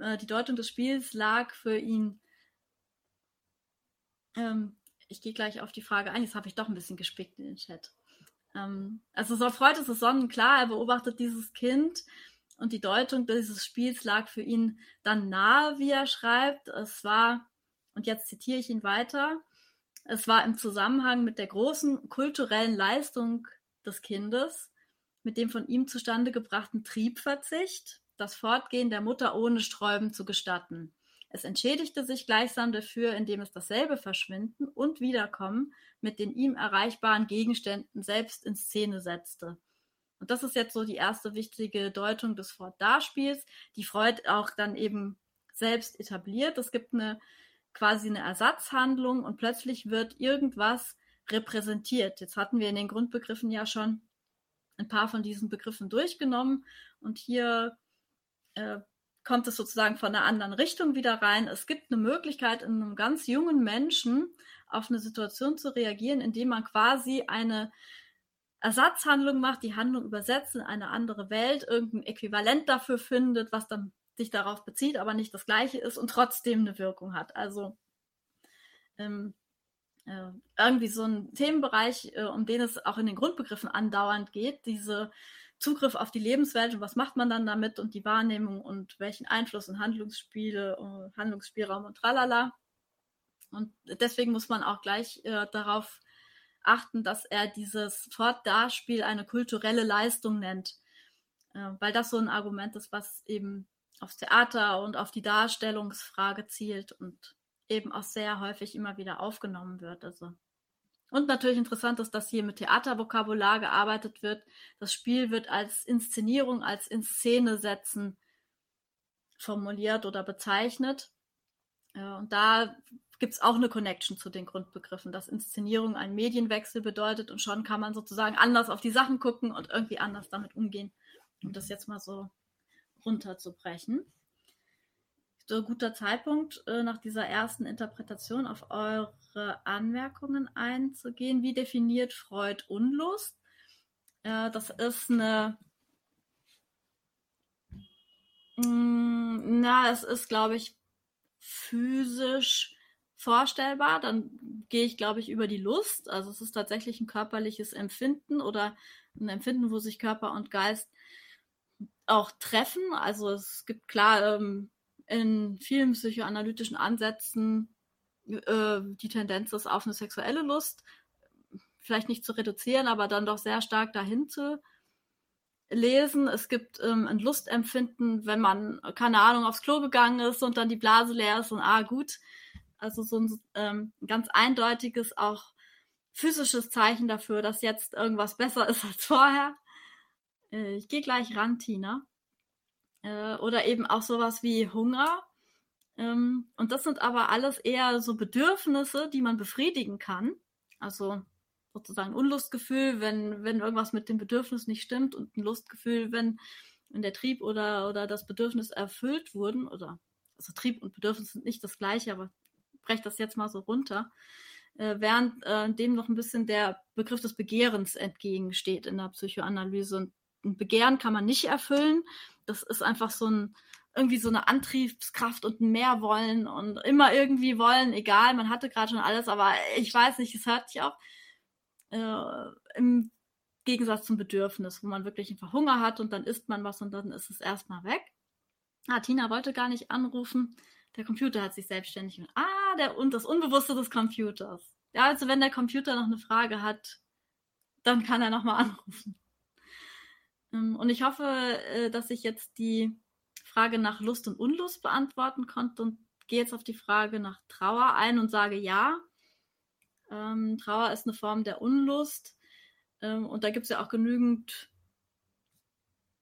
äh, die Deutung des Spiels lag für ihn ähm, ich gehe gleich auf die Frage ein. Jetzt habe ich doch ein bisschen gespickt in den Chat. Ähm, also so Freud ist es sonnenklar, er beobachtet dieses Kind und die Deutung dieses Spiels lag für ihn dann nahe, wie er schreibt. Es war, und jetzt zitiere ich ihn weiter, es war im Zusammenhang mit der großen kulturellen Leistung des Kindes, mit dem von ihm zustande gebrachten Triebverzicht, das Fortgehen der Mutter ohne Sträuben zu gestatten. Es entschädigte sich gleichsam dafür, indem es dasselbe Verschwinden und Wiederkommen mit den ihm erreichbaren Gegenständen selbst in Szene setzte. Und das ist jetzt so die erste wichtige Deutung des Fort-Darspiels, die Freud auch dann eben selbst etabliert. Es gibt eine quasi eine Ersatzhandlung und plötzlich wird irgendwas repräsentiert. Jetzt hatten wir in den Grundbegriffen ja schon ein paar von diesen Begriffen durchgenommen und hier äh, kommt es sozusagen von einer anderen Richtung wieder rein. Es gibt eine Möglichkeit, in einem ganz jungen Menschen auf eine Situation zu reagieren, indem man quasi eine Ersatzhandlung macht, die Handlung übersetzt in eine andere Welt, irgendein Äquivalent dafür findet, was dann sich darauf bezieht, aber nicht das gleiche ist und trotzdem eine Wirkung hat. Also ähm, äh, irgendwie so ein Themenbereich, äh, um den es auch in den Grundbegriffen andauernd geht, diese Zugriff auf die Lebenswelt und was macht man dann damit und die Wahrnehmung und welchen Einfluss und Handlungsspiele, und Handlungsspielraum und tralala. Und deswegen muss man auch gleich äh, darauf achten, dass er dieses Fortdarspiel eine kulturelle Leistung nennt, äh, weil das so ein Argument ist, was eben aufs Theater und auf die Darstellungsfrage zielt und eben auch sehr häufig immer wieder aufgenommen wird. Also und natürlich interessant ist, dass hier mit Theatervokabular gearbeitet wird. Das Spiel wird als Inszenierung, als In setzen formuliert oder bezeichnet. Und da gibt es auch eine Connection zu den Grundbegriffen, dass Inszenierung einen Medienwechsel bedeutet und schon kann man sozusagen anders auf die Sachen gucken und irgendwie anders damit umgehen, um das jetzt mal so runterzubrechen guter Zeitpunkt, äh, nach dieser ersten Interpretation auf eure Anmerkungen einzugehen. Wie definiert Freud Unlust? Äh, das ist eine. Mm, na, es ist, glaube ich, physisch vorstellbar. Dann gehe ich, glaube ich, über die Lust. Also es ist tatsächlich ein körperliches Empfinden oder ein Empfinden, wo sich Körper und Geist auch treffen. Also es gibt klar ähm, in vielen psychoanalytischen Ansätzen äh, die Tendenz ist auf eine sexuelle Lust, vielleicht nicht zu reduzieren, aber dann doch sehr stark dahin zu lesen. Es gibt ähm, ein Lustempfinden, wenn man, keine Ahnung, aufs Klo gegangen ist und dann die Blase leer ist und ah, gut. Also so ein ähm, ganz eindeutiges, auch physisches Zeichen dafür, dass jetzt irgendwas besser ist als vorher. Äh, ich gehe gleich ran, Tina. Äh, oder eben auch sowas wie Hunger. Ähm, und das sind aber alles eher so Bedürfnisse, die man befriedigen kann. Also sozusagen Unlustgefühl, wenn, wenn irgendwas mit dem Bedürfnis nicht stimmt und ein Lustgefühl, wenn, wenn der Trieb oder, oder das Bedürfnis erfüllt wurden. Oder also Trieb und Bedürfnis sind nicht das gleiche, aber breche das jetzt mal so runter. Äh, während äh, dem noch ein bisschen der Begriff des Begehrens entgegensteht in der Psychoanalyse. Und ein Begehren kann man nicht erfüllen. Das ist einfach so ein, irgendwie so eine Antriebskraft und ein Mehrwollen und immer irgendwie wollen, egal, man hatte gerade schon alles, aber ich weiß nicht, es hört sich auch äh, im Gegensatz zum Bedürfnis, wo man wirklich einfach Hunger hat und dann isst man was und dann ist es erstmal weg. Ah, Tina wollte gar nicht anrufen. Der Computer hat sich selbstständig. Ah, der und das Unbewusste des Computers. Ja, also wenn der Computer noch eine Frage hat, dann kann er nochmal anrufen. Ähm, und ich hoffe, äh, dass ich jetzt die Frage nach Lust und Unlust beantworten konnte und gehe jetzt auf die Frage nach Trauer ein und sage ja. Ähm, Trauer ist eine Form der Unlust. Ähm, und da gibt es ja auch genügend,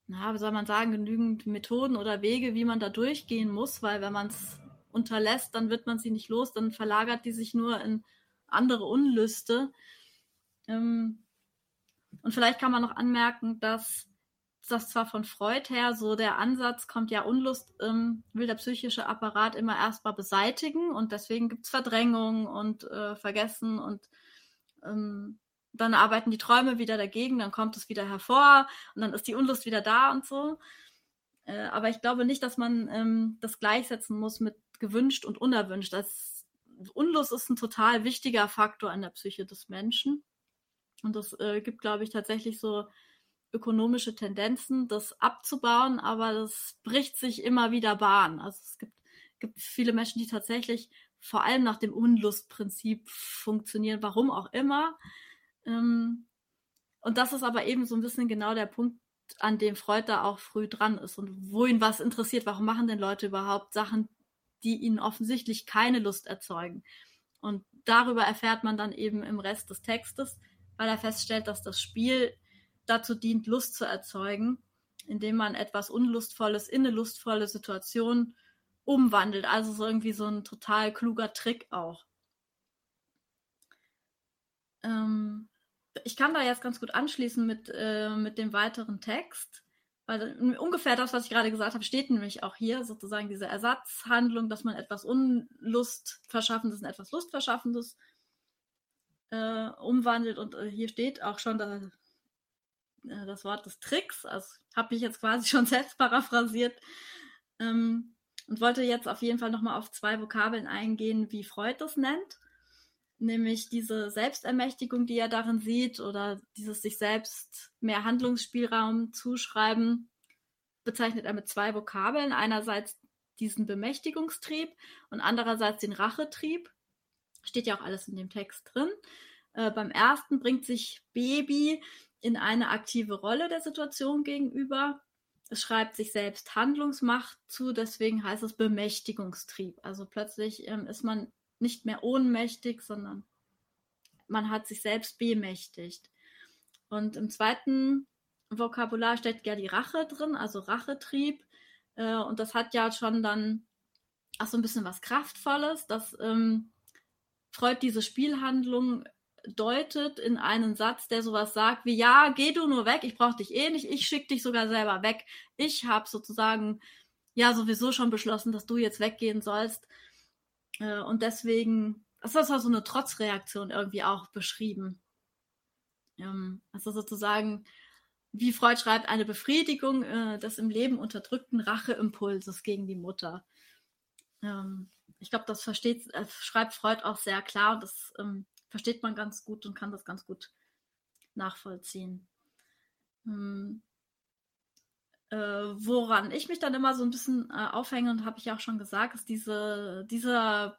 na, wie soll man sagen, genügend Methoden oder Wege, wie man da durchgehen muss, weil wenn man es unterlässt, dann wird man sie nicht los, dann verlagert die sich nur in andere Unlüste. Ähm, und vielleicht kann man noch anmerken, dass das zwar von Freud her so der Ansatz kommt, ja, Unlust ähm, will der psychische Apparat immer erstmal beseitigen und deswegen gibt es Verdrängung und äh, Vergessen und ähm, dann arbeiten die Träume wieder dagegen, dann kommt es wieder hervor und dann ist die Unlust wieder da und so. Äh, aber ich glaube nicht, dass man ähm, das gleichsetzen muss mit gewünscht und unerwünscht. Das, Unlust ist ein total wichtiger Faktor in der Psyche des Menschen. Und das äh, gibt, glaube ich, tatsächlich so ökonomische Tendenzen, das abzubauen, aber das bricht sich immer wieder Bahn. Also es gibt, gibt viele Menschen, die tatsächlich vor allem nach dem Unlustprinzip funktionieren, warum auch immer. Ähm, und das ist aber eben so ein bisschen genau der Punkt, an dem Freud da auch früh dran ist und wo ihn was interessiert. Warum machen denn Leute überhaupt Sachen, die ihnen offensichtlich keine Lust erzeugen? Und darüber erfährt man dann eben im Rest des Textes, weil er feststellt, dass das Spiel dazu dient, Lust zu erzeugen, indem man etwas Unlustvolles in eine lustvolle Situation umwandelt. Also so irgendwie so ein total kluger Trick auch. Ähm, ich kann da jetzt ganz gut anschließen mit, äh, mit dem weiteren Text, weil ungefähr das, was ich gerade gesagt habe, steht nämlich auch hier, sozusagen diese Ersatzhandlung, dass man etwas Unlustverschaffendes in etwas Lustverschaffendes äh, umwandelt. Und äh, hier steht auch schon, dass äh, das Wort des Tricks. Also habe ich jetzt quasi schon selbst paraphrasiert. Ähm, und wollte jetzt auf jeden Fall nochmal auf zwei Vokabeln eingehen, wie Freud das nennt. Nämlich diese Selbstermächtigung, die er darin sieht, oder dieses sich selbst mehr Handlungsspielraum zuschreiben, bezeichnet er mit zwei Vokabeln. Einerseits diesen Bemächtigungstrieb und andererseits den Rachetrieb. Steht ja auch alles in dem Text drin. Äh, beim ersten bringt sich Baby in eine aktive Rolle der Situation gegenüber. Es schreibt sich selbst Handlungsmacht zu, deswegen heißt es Bemächtigungstrieb. Also plötzlich ähm, ist man nicht mehr ohnmächtig, sondern man hat sich selbst bemächtigt. Und im zweiten Vokabular steckt ja die Rache drin, also Rachetrieb. Äh, und das hat ja schon dann auch so ein bisschen was Kraftvolles, dass ähm, Freud diese Spielhandlung deutet in einen Satz, der sowas sagt wie, ja, geh du nur weg, ich brauche dich eh nicht, ich schicke dich sogar selber weg. Ich habe sozusagen ja sowieso schon beschlossen, dass du jetzt weggehen sollst. Äh, und deswegen, das ist so eine Trotzreaktion irgendwie auch beschrieben. Ähm, also sozusagen, wie Freud schreibt, eine Befriedigung äh, des im Leben unterdrückten Racheimpulses gegen die Mutter. Ähm, ich glaube, das versteht, äh, schreibt Freud auch sehr klar und das ähm, versteht man ganz gut und kann das ganz gut nachvollziehen. Hm. Äh, woran ich mich dann immer so ein bisschen äh, aufhänge und habe ich auch schon gesagt, ist diese, diese,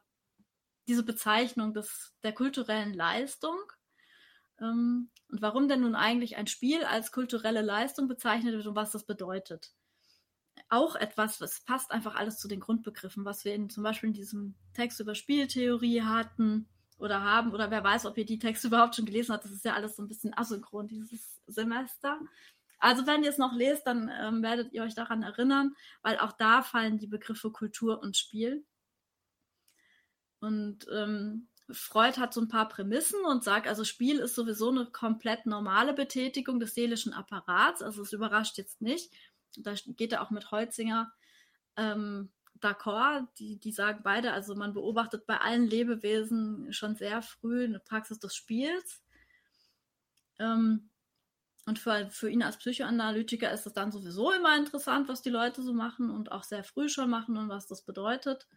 diese Bezeichnung des, der kulturellen Leistung. Ähm, und warum denn nun eigentlich ein Spiel als kulturelle Leistung bezeichnet wird und was das bedeutet. Auch etwas, es passt einfach alles zu den Grundbegriffen, was wir in, zum Beispiel in diesem Text über Spieltheorie hatten oder haben oder wer weiß, ob ihr die Texte überhaupt schon gelesen habt. Das ist ja alles so ein bisschen asynchron dieses Semester. Also wenn ihr es noch lest, dann ähm, werdet ihr euch daran erinnern, weil auch da fallen die Begriffe Kultur und Spiel. Und ähm, Freud hat so ein paar Prämissen und sagt, also Spiel ist sowieso eine komplett normale Betätigung des seelischen Apparats, also es überrascht jetzt nicht. Da geht er auch mit Heutzinger ähm, d'accord, die, die sagen beide, also man beobachtet bei allen Lebewesen schon sehr früh eine Praxis des Spiels. Ähm, und für, für ihn als Psychoanalytiker ist es dann sowieso immer interessant, was die Leute so machen und auch sehr früh schon machen und was das bedeutet.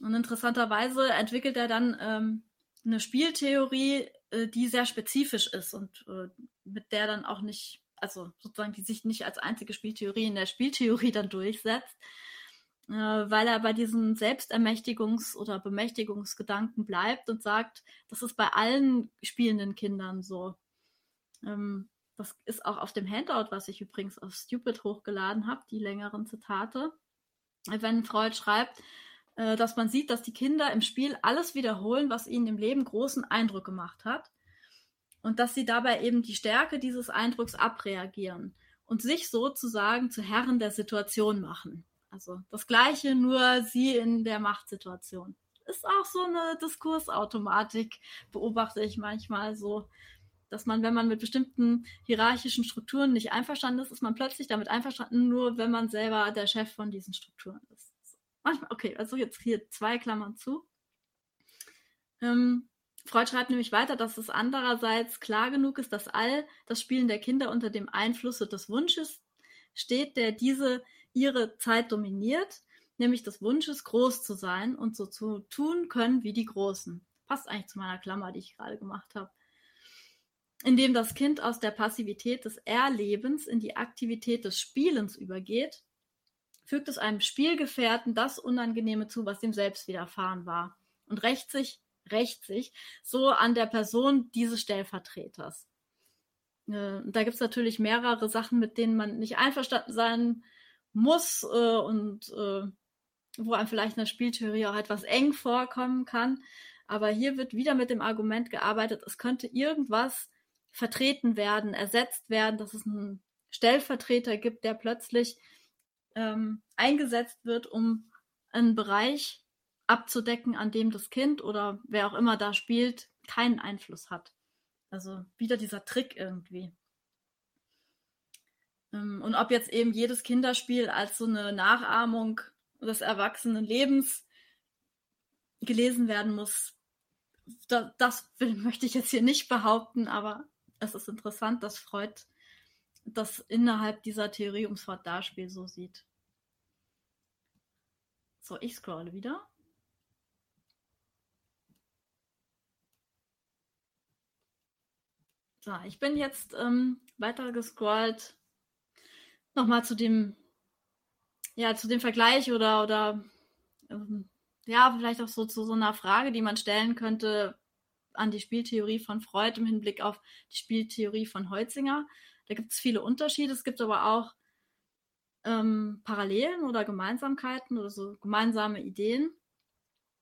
Und interessanterweise entwickelt er dann ähm, eine Spieltheorie, äh, die sehr spezifisch ist und äh, mit der dann auch nicht, also sozusagen die sich nicht als einzige Spieltheorie in der Spieltheorie dann durchsetzt, äh, weil er bei diesen Selbstermächtigungs- oder Bemächtigungsgedanken bleibt und sagt, das ist bei allen spielenden Kindern so. Ähm, das ist auch auf dem Handout, was ich übrigens auf Stupid hochgeladen habe, die längeren Zitate. Wenn Freud schreibt, äh, dass man sieht, dass die Kinder im Spiel alles wiederholen, was ihnen im Leben großen Eindruck gemacht hat. Und dass sie dabei eben die Stärke dieses Eindrucks abreagieren und sich sozusagen zu Herren der Situation machen. Also das Gleiche, nur sie in der Machtsituation. Ist auch so eine Diskursautomatik, beobachte ich manchmal so, dass man, wenn man mit bestimmten hierarchischen Strukturen nicht einverstanden ist, ist man plötzlich damit einverstanden, nur wenn man selber der Chef von diesen Strukturen ist. Manchmal, okay, also jetzt hier zwei Klammern zu. Ähm, Freud schreibt nämlich weiter, dass es andererseits klar genug ist, dass all das Spielen der Kinder unter dem Einflusse des Wunsches steht, der diese ihre Zeit dominiert, nämlich des Wunsches, groß zu sein und so zu tun können wie die Großen. Passt eigentlich zu meiner Klammer, die ich gerade gemacht habe. Indem das Kind aus der Passivität des Erlebens in die Aktivität des Spielens übergeht, fügt es einem Spielgefährten das Unangenehme zu, was ihm selbst widerfahren war und rächt sich, rächt sich so an der Person dieses Stellvertreters. Äh, da gibt es natürlich mehrere Sachen, mit denen man nicht einverstanden sein muss äh, und äh, wo einem vielleicht in der Spieltheorie auch etwas eng vorkommen kann. Aber hier wird wieder mit dem Argument gearbeitet, es könnte irgendwas vertreten werden, ersetzt werden, dass es einen Stellvertreter gibt, der plötzlich ähm, eingesetzt wird, um einen Bereich abzudecken, an dem das Kind oder wer auch immer da spielt, keinen Einfluss hat. Also wieder dieser Trick irgendwie. Ähm, und ob jetzt eben jedes Kinderspiel als so eine Nachahmung des erwachsenen Lebens gelesen werden muss, das, das möchte ich jetzt hier nicht behaupten, aber es ist interessant, dass Freud das innerhalb dieser Theorie ums Fortdarspiel so sieht. So, ich scrolle wieder. So, ich bin jetzt ähm, weiter gescrollt. Nochmal zu dem, ja, zu dem Vergleich oder, oder ähm, ja, vielleicht auch so zu so einer Frage, die man stellen könnte an die Spieltheorie von Freud im Hinblick auf die Spieltheorie von Heutzinger. Da gibt es viele Unterschiede. Es gibt aber auch ähm, Parallelen oder Gemeinsamkeiten oder so gemeinsame Ideen.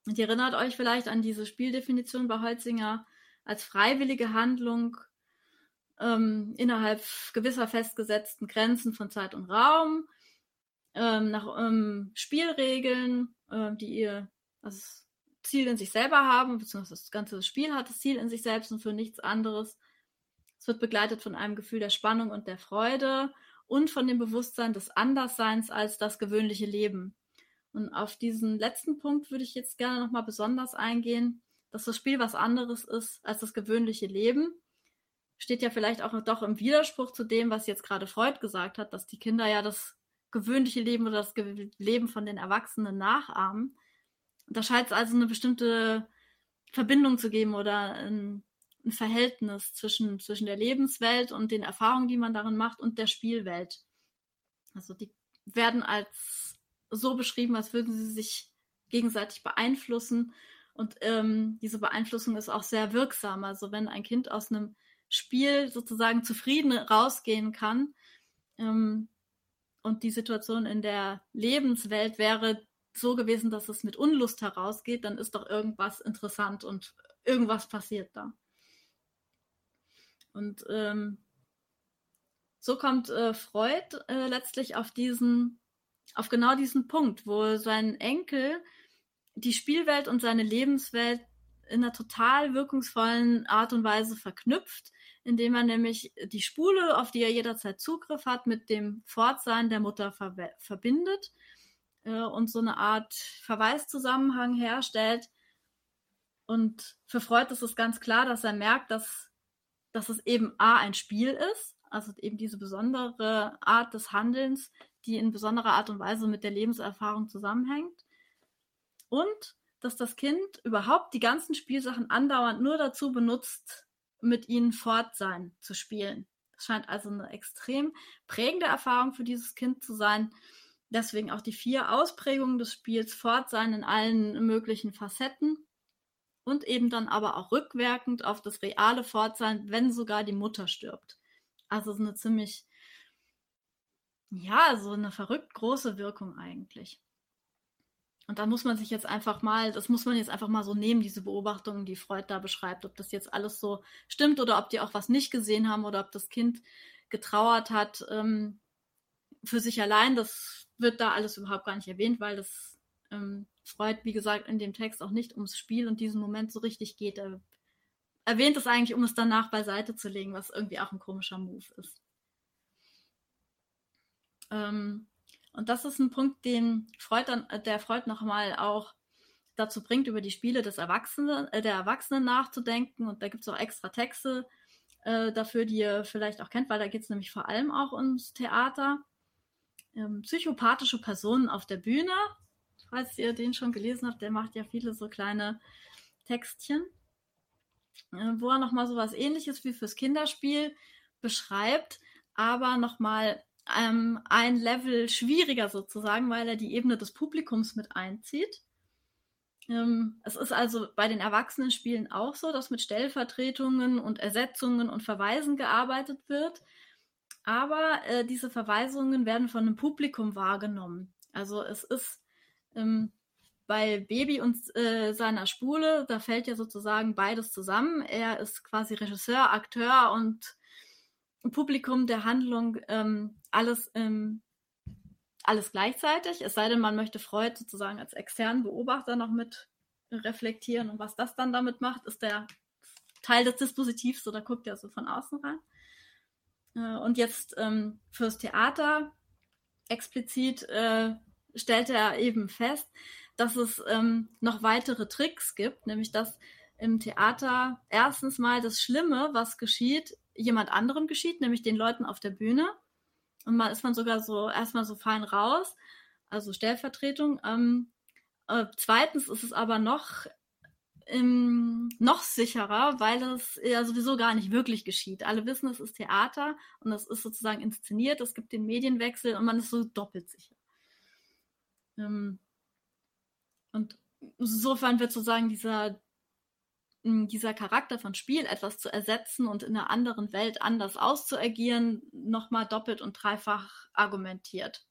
Und ihr erinnert euch vielleicht an diese Spieldefinition bei Holzinger als freiwillige Handlung ähm, innerhalb gewisser festgesetzten Grenzen von Zeit und Raum, ähm, nach ähm, Spielregeln, ähm, die ihr das Ziel in sich selber haben, beziehungsweise das ganze Spiel hat das Ziel in sich selbst und für nichts anderes. Es wird begleitet von einem Gefühl der Spannung und der Freude und von dem Bewusstsein des Andersseins als das gewöhnliche Leben. Und auf diesen letzten Punkt würde ich jetzt gerne nochmal besonders eingehen, dass das Spiel was anderes ist als das gewöhnliche Leben. Steht ja vielleicht auch doch im Widerspruch zu dem, was jetzt gerade Freud gesagt hat, dass die Kinder ja das gewöhnliche Leben oder das Leben von den Erwachsenen nachahmen. Da scheint es also eine bestimmte Verbindung zu geben oder ein, ein Verhältnis zwischen, zwischen der Lebenswelt und den Erfahrungen, die man darin macht und der Spielwelt. Also die werden als so beschrieben, als würden sie sich gegenseitig beeinflussen. Und ähm, diese Beeinflussung ist auch sehr wirksam. Also wenn ein Kind aus einem Spiel sozusagen zufrieden rausgehen kann ähm, und die Situation in der Lebenswelt wäre so gewesen, dass es mit Unlust herausgeht, dann ist doch irgendwas interessant und irgendwas passiert da. Und ähm, so kommt äh, Freud äh, letztlich auf diesen, auf genau diesen Punkt, wo sein Enkel die Spielwelt und seine Lebenswelt in einer total wirkungsvollen Art und Weise verknüpft, indem er nämlich die Spule, auf die er jederzeit Zugriff hat, mit dem Fortsein der Mutter ver verbindet äh, und so eine Art Verweiszusammenhang herstellt. Und für Freud ist es ganz klar, dass er merkt, dass, dass es eben A ein Spiel ist, also eben diese besondere Art des Handelns, die in besonderer Art und Weise mit der Lebenserfahrung zusammenhängt. Und dass das Kind überhaupt die ganzen Spielsachen andauernd nur dazu benutzt, mit ihnen Fortsein zu spielen. Das scheint also eine extrem prägende Erfahrung für dieses Kind zu sein. Deswegen auch die vier Ausprägungen des Spiels Fortsein in allen möglichen Facetten und eben dann aber auch rückwirkend auf das reale Fortsein, wenn sogar die Mutter stirbt. Also so eine ziemlich, ja, so eine verrückt große Wirkung eigentlich. Und da muss man sich jetzt einfach mal, das muss man jetzt einfach mal so nehmen, diese Beobachtungen, die Freud da beschreibt, ob das jetzt alles so stimmt oder ob die auch was nicht gesehen haben oder ob das Kind getrauert hat ähm, für sich allein. Das wird da alles überhaupt gar nicht erwähnt, weil das ähm, Freud, wie gesagt, in dem Text auch nicht ums Spiel und diesen Moment so richtig geht. Er erwähnt es eigentlich, um es danach beiseite zu legen, was irgendwie auch ein komischer Move ist. Ähm, und das ist ein Punkt, den Freud dann, äh, der Freud nochmal auch dazu bringt, über die Spiele des Erwachsenen, äh, der Erwachsenen nachzudenken. Und da gibt es auch extra Texte äh, dafür, die ihr vielleicht auch kennt, weil da geht es nämlich vor allem auch ums Theater. Ähm, psychopathische Personen auf der Bühne. Falls ihr den schon gelesen habt, der macht ja viele so kleine Textchen, äh, wo er nochmal so was ähnliches wie fürs Kinderspiel beschreibt, aber nochmal ähm, ein Level schwieriger sozusagen, weil er die Ebene des Publikums mit einzieht. Ähm, es ist also bei den Erwachsenenspielen auch so, dass mit Stellvertretungen und Ersetzungen und Verweisen gearbeitet wird. Aber äh, diese Verweisungen werden von einem Publikum wahrgenommen. Also es ist ähm, bei Baby und äh, seiner Spule, da fällt ja sozusagen beides zusammen. Er ist quasi Regisseur, Akteur und Publikum der Handlung ähm, alles, ähm, alles gleichzeitig. Es sei denn, man möchte Freud sozusagen als externen Beobachter noch mit reflektieren. Und was das dann damit macht, ist der Teil des Dispositivs, so da guckt er so von außen rein. Äh, und jetzt ähm, fürs Theater explizit äh, stellt er eben fest, dass es ähm, noch weitere Tricks gibt, nämlich dass im Theater erstens mal das Schlimme, was geschieht, jemand anderem geschieht, nämlich den Leuten auf der Bühne. Und mal ist man sogar so erstmal so fein raus, also Stellvertretung. Ähm, äh, zweitens ist es aber noch ähm, noch sicherer, weil es ja sowieso gar nicht wirklich geschieht. Alle wissen, es ist Theater und es ist sozusagen inszeniert, es gibt den Medienwechsel und man ist so doppelt sicher. Ähm, und insofern wird sozusagen dieser dieser Charakter von Spiel, etwas zu ersetzen und in einer anderen Welt anders auszuagieren, nochmal doppelt und dreifach argumentiert.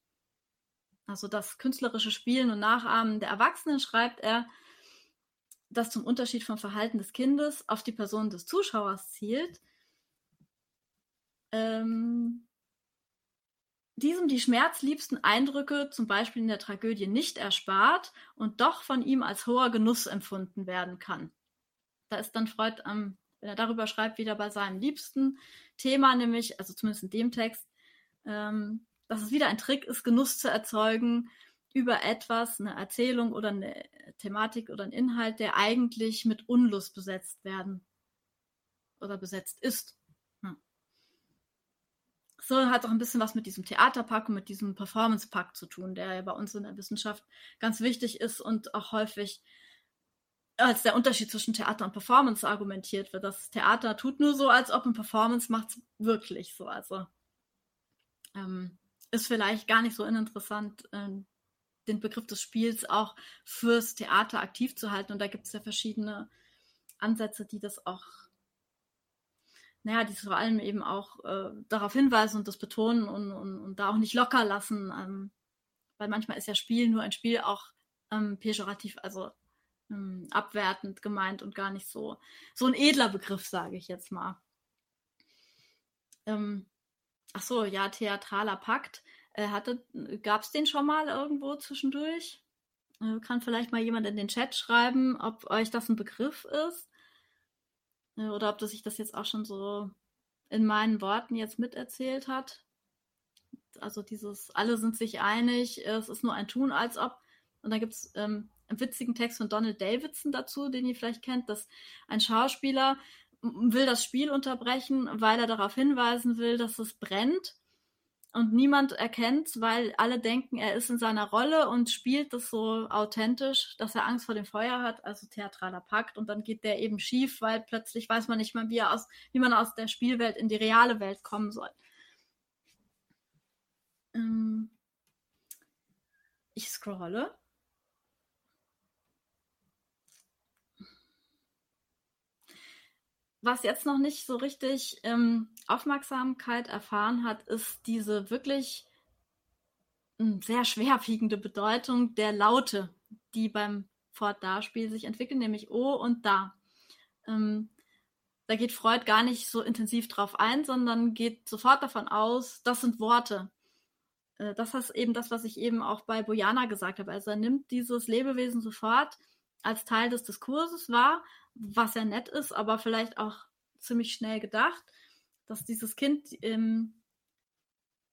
Also das künstlerische Spielen und Nachahmen der Erwachsenen schreibt er, das zum Unterschied vom Verhalten des Kindes auf die Person des Zuschauers zielt, ähm, diesem die schmerzliebsten Eindrücke, zum Beispiel in der Tragödie, nicht erspart und doch von ihm als hoher Genuss empfunden werden kann. Da ist dann Freud, ähm, wenn er darüber schreibt, wieder bei seinem liebsten Thema, nämlich, also zumindest in dem Text, ähm, dass es wieder ein Trick ist, Genuss zu erzeugen über etwas, eine Erzählung oder eine Thematik oder ein Inhalt, der eigentlich mit Unlust besetzt werden oder besetzt ist. Hm. So hat auch ein bisschen was mit diesem Theaterpack und mit diesem Performance-Pack zu tun, der ja bei uns in der Wissenschaft ganz wichtig ist und auch häufig als der Unterschied zwischen Theater und Performance argumentiert wird. Das Theater tut nur so, als ob ein Performance macht es wirklich so. Also ähm, ist vielleicht gar nicht so uninteressant, ähm, den Begriff des Spiels auch fürs Theater aktiv zu halten. Und da gibt es ja verschiedene Ansätze, die das auch, naja, die vor allem eben auch äh, darauf hinweisen und das betonen und, und, und, da auch nicht locker lassen. Ähm, weil manchmal ist ja Spiel nur ein Spiel auch ähm, pejorativ, also ähm, abwertend gemeint und gar nicht so, so ein edler Begriff, sage ich jetzt mal. Ähm, ach so, ja, theatraler Pakt. Äh, Gab es den schon mal irgendwo zwischendurch? Äh, kann vielleicht mal jemand in den Chat schreiben, ob euch das ein Begriff ist äh, oder ob das sich das jetzt auch schon so in meinen Worten jetzt miterzählt hat. Also dieses, alle sind sich einig, es ist nur ein Tun, als ob. Und da gibt es ähm, witzigen Text von Donald Davidson dazu, den ihr vielleicht kennt, dass ein Schauspieler will das Spiel unterbrechen, weil er darauf hinweisen will, dass es brennt und niemand erkennt, weil alle denken, er ist in seiner Rolle und spielt das so authentisch, dass er Angst vor dem Feuer hat, also theatraler Pakt und dann geht der eben schief, weil plötzlich weiß man nicht mehr, wie, aus, wie man aus der Spielwelt in die reale Welt kommen soll. Ähm ich scrolle. Was jetzt noch nicht so richtig ähm, Aufmerksamkeit erfahren hat, ist diese wirklich hm, sehr schwerwiegende Bedeutung der Laute, die beim Fort-Da-Spiel sich entwickeln, nämlich O und Da. Ähm, da geht Freud gar nicht so intensiv drauf ein, sondern geht sofort davon aus, das sind Worte. Äh, das ist eben das, was ich eben auch bei Bojana gesagt habe. Also er nimmt dieses Lebewesen sofort als Teil des Diskurses wahr, was ja nett ist, aber vielleicht auch ziemlich schnell gedacht, dass dieses Kind ähm,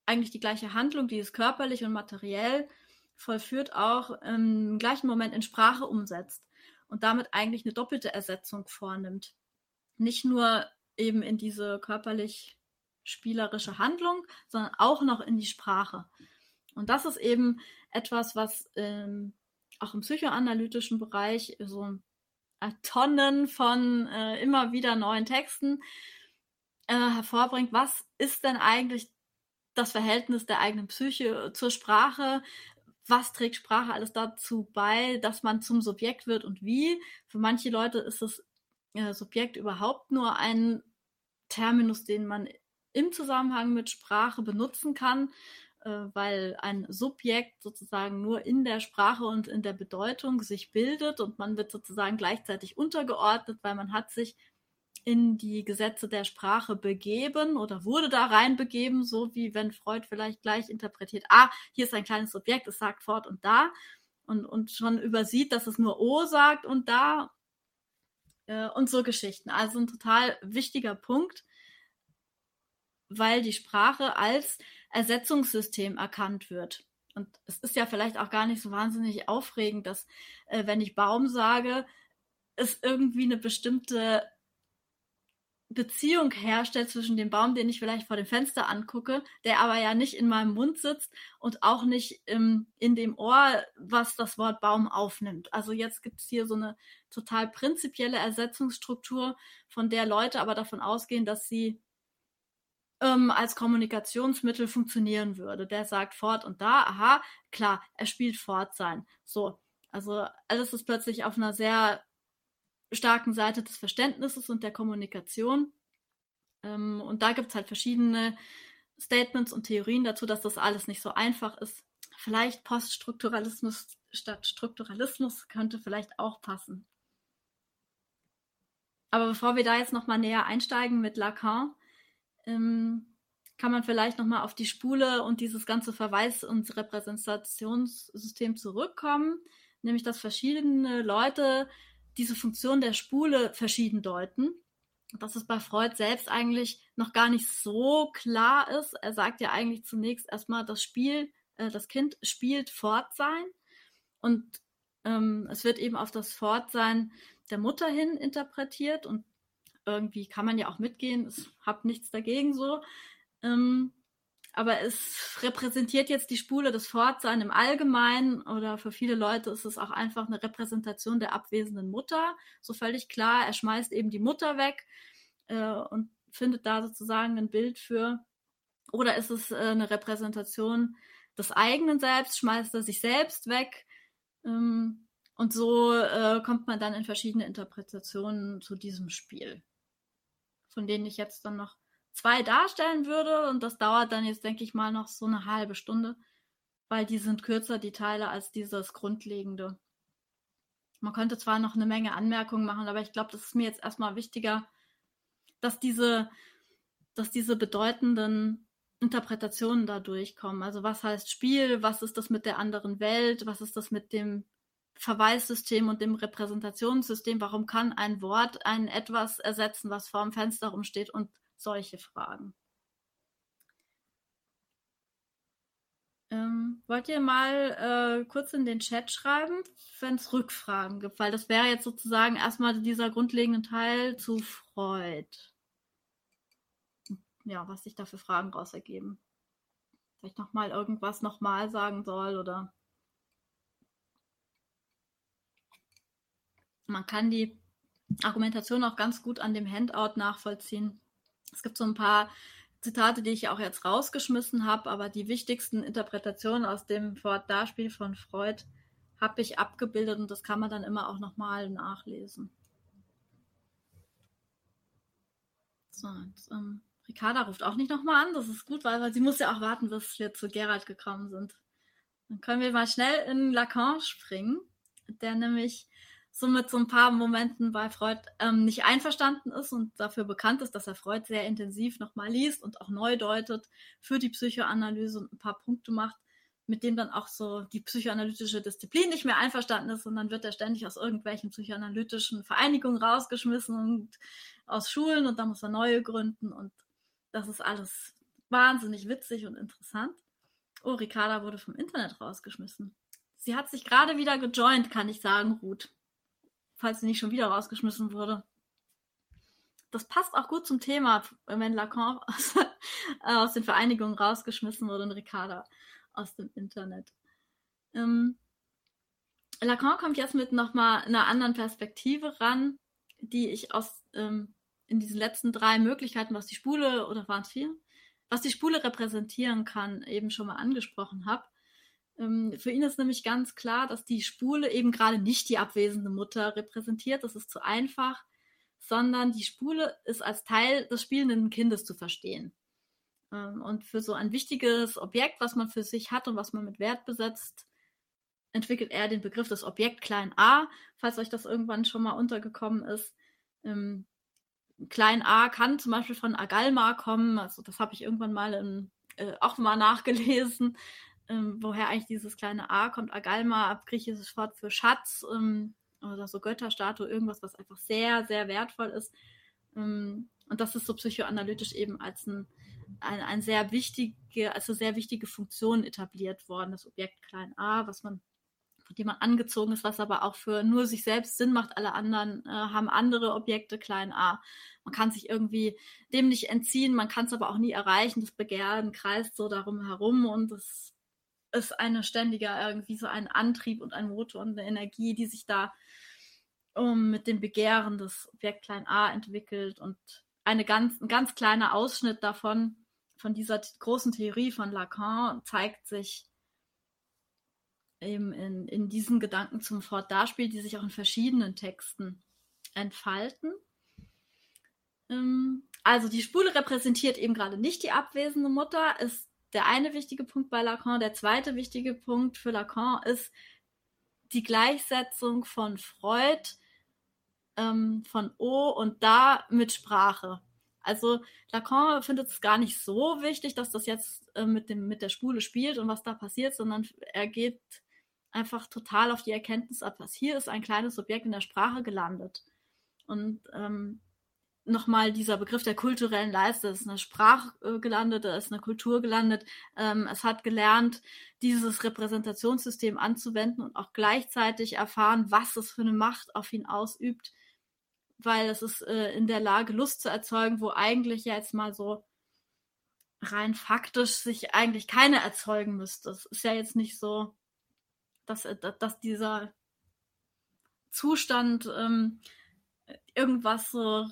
eigentlich die gleiche Handlung, die es körperlich und materiell vollführt, auch im gleichen Moment in Sprache umsetzt und damit eigentlich eine doppelte Ersetzung vornimmt. Nicht nur eben in diese körperlich spielerische Handlung, sondern auch noch in die Sprache. Und das ist eben etwas, was ähm, auch im psychoanalytischen Bereich so Tonnen von äh, immer wieder neuen Texten äh, hervorbringt. Was ist denn eigentlich das Verhältnis der eigenen Psyche zur Sprache? Was trägt Sprache alles dazu bei, dass man zum Subjekt wird und wie? Für manche Leute ist das äh, Subjekt überhaupt nur ein Terminus, den man im Zusammenhang mit Sprache benutzen kann. Äh, weil ein Subjekt sozusagen nur in der Sprache und in der Bedeutung sich bildet und man wird sozusagen gleichzeitig untergeordnet, weil man hat sich in die Gesetze der Sprache begeben oder wurde da reinbegeben, so wie wenn Freud vielleicht gleich interpretiert, ah, hier ist ein kleines Subjekt, es sagt fort und da und, und schon übersieht, dass es nur O sagt und da äh, und so Geschichten. Also ein total wichtiger Punkt, weil die Sprache als Ersetzungssystem erkannt wird. Und es ist ja vielleicht auch gar nicht so wahnsinnig aufregend, dass, äh, wenn ich Baum sage, es irgendwie eine bestimmte Beziehung herstellt zwischen dem Baum, den ich vielleicht vor dem Fenster angucke, der aber ja nicht in meinem Mund sitzt und auch nicht im, in dem Ohr, was das Wort Baum aufnimmt. Also jetzt gibt es hier so eine total prinzipielle Ersetzungsstruktur, von der Leute aber davon ausgehen, dass sie ähm, als Kommunikationsmittel funktionieren würde. Der sagt fort und da, aha, klar, er spielt fort sein. So, also alles ist plötzlich auf einer sehr starken Seite des Verständnisses und der Kommunikation. Ähm, und da gibt es halt verschiedene Statements und Theorien dazu, dass das alles nicht so einfach ist. Vielleicht Poststrukturalismus statt Strukturalismus könnte vielleicht auch passen. Aber bevor wir da jetzt nochmal näher einsteigen mit Lacan, ähm, kann man vielleicht nochmal auf die Spule und dieses ganze Verweis- und Repräsentationssystem zurückkommen, nämlich dass verschiedene Leute diese Funktion der Spule verschieden deuten. Dass es bei Freud selbst eigentlich noch gar nicht so klar ist. Er sagt ja eigentlich zunächst erstmal, das Spiel, äh, das Kind spielt Fortsein und ähm, es wird eben auf das Fortsein der Mutter hin interpretiert und irgendwie kann man ja auch mitgehen. Ich habe nichts dagegen so. Ähm, aber es repräsentiert jetzt die Spule des Fortsein im Allgemeinen oder für viele Leute ist es auch einfach eine Repräsentation der abwesenden Mutter. So völlig klar, er schmeißt eben die Mutter weg äh, und findet da sozusagen ein Bild für. Oder ist es äh, eine Repräsentation des eigenen Selbst, schmeißt er sich selbst weg. Ähm, und so äh, kommt man dann in verschiedene Interpretationen zu diesem Spiel von denen ich jetzt dann noch zwei darstellen würde. Und das dauert dann jetzt, denke ich mal, noch so eine halbe Stunde, weil die sind kürzer, die Teile, als dieses Grundlegende. Man könnte zwar noch eine Menge Anmerkungen machen, aber ich glaube, das ist mir jetzt erstmal wichtiger, dass diese, dass diese bedeutenden Interpretationen da durchkommen. Also was heißt Spiel, was ist das mit der anderen Welt, was ist das mit dem Verweissystem und dem Repräsentationssystem. Warum kann ein Wort ein etwas ersetzen, was vor dem Fenster rumsteht und solche Fragen. Ähm, wollt ihr mal äh, kurz in den Chat schreiben, wenn es Rückfragen gibt? Weil das wäre jetzt sozusagen erstmal dieser grundlegende Teil zu Freud. Ja, was sich da für Fragen raus ergeben. Vielleicht nochmal irgendwas nochmal sagen soll oder. Man kann die Argumentation auch ganz gut an dem Handout nachvollziehen. Es gibt so ein paar Zitate, die ich auch jetzt rausgeschmissen habe, aber die wichtigsten Interpretationen aus dem Wortdarspiel von Freud habe ich abgebildet und das kann man dann immer auch nochmal nachlesen. So, jetzt, ähm, Ricarda ruft auch nicht nochmal an, das ist gut, weil, weil sie muss ja auch warten, bis wir zu Gerald gekommen sind. Dann können wir mal schnell in Lacan springen, der nämlich so mit so ein paar Momenten bei Freud ähm, nicht einverstanden ist und dafür bekannt ist, dass er Freud sehr intensiv nochmal liest und auch neu deutet für die Psychoanalyse und ein paar Punkte macht, mit dem dann auch so die psychoanalytische Disziplin nicht mehr einverstanden ist und dann wird er ständig aus irgendwelchen psychoanalytischen Vereinigungen rausgeschmissen und aus Schulen und dann muss er neue gründen und das ist alles wahnsinnig witzig und interessant. Oh, Ricarda wurde vom Internet rausgeschmissen. Sie hat sich gerade wieder gejoint, kann ich sagen, Ruth falls sie nicht schon wieder rausgeschmissen wurde. Das passt auch gut zum Thema, wenn Lacan aus, aus den Vereinigungen rausgeschmissen wurde und Ricarda aus dem Internet. Ähm, Lacan kommt jetzt mit nochmal einer anderen Perspektive ran, die ich aus ähm, in diesen letzten drei Möglichkeiten, was die Spule, oder waren es vier, was die Spule repräsentieren kann, eben schon mal angesprochen habe. Ähm, für ihn ist nämlich ganz klar, dass die Spule eben gerade nicht die abwesende Mutter repräsentiert. Das ist zu einfach, sondern die Spule ist als Teil des spielenden Kindes zu verstehen. Ähm, und für so ein wichtiges Objekt, was man für sich hat und was man mit Wert besetzt, entwickelt er den Begriff des Objekt klein a, falls euch das irgendwann schon mal untergekommen ist. Ähm, klein a kann zum Beispiel von Agalma kommen, also das habe ich irgendwann mal in, äh, auch mal nachgelesen ähm, woher eigentlich dieses kleine A kommt. Agalma, griechisches Wort für Schatz ähm, oder so Götterstatue, irgendwas, was einfach sehr, sehr wertvoll ist. Ähm, und das ist so psychoanalytisch eben als ein, ein, ein, sehr wichtige, also sehr wichtige Funktion etabliert worden, das Objekt klein a, was man, von dem man angezogen ist, was aber auch für nur sich selbst Sinn macht. Alle anderen äh, haben andere Objekte klein a. Man kann sich irgendwie dem nicht entziehen, man kann es aber auch nie erreichen. Das Begehren kreist so darum herum und das ist eine ständige, irgendwie so ein Antrieb und ein Motor und eine Energie, die sich da um, mit dem Begehren des Objekt klein a entwickelt und eine ganz, ein ganz kleiner Ausschnitt davon, von dieser großen Theorie von Lacan, zeigt sich eben in, in diesen Gedanken zum Fortdarspiel, die sich auch in verschiedenen Texten entfalten. Ähm, also die Spule repräsentiert eben gerade nicht die abwesende Mutter, ist der eine wichtige Punkt bei Lacan. Der zweite wichtige Punkt für Lacan ist die Gleichsetzung von Freud, ähm, von O und da mit Sprache. Also Lacan findet es gar nicht so wichtig, dass das jetzt äh, mit, dem, mit der Spule spielt und was da passiert, sondern er geht einfach total auf die Erkenntnis ab, was hier ist ein kleines Objekt in der Sprache gelandet. Und ähm, nochmal dieser Begriff der kulturellen Leiste. Es ist eine Sprache äh, gelandet, es ist eine Kultur gelandet. Ähm, es hat gelernt, dieses Repräsentationssystem anzuwenden und auch gleichzeitig erfahren, was es für eine Macht auf ihn ausübt, weil es ist äh, in der Lage, Lust zu erzeugen, wo eigentlich jetzt mal so rein faktisch sich eigentlich keine erzeugen müsste. Es ist ja jetzt nicht so, dass, äh, dass dieser Zustand ähm, irgendwas so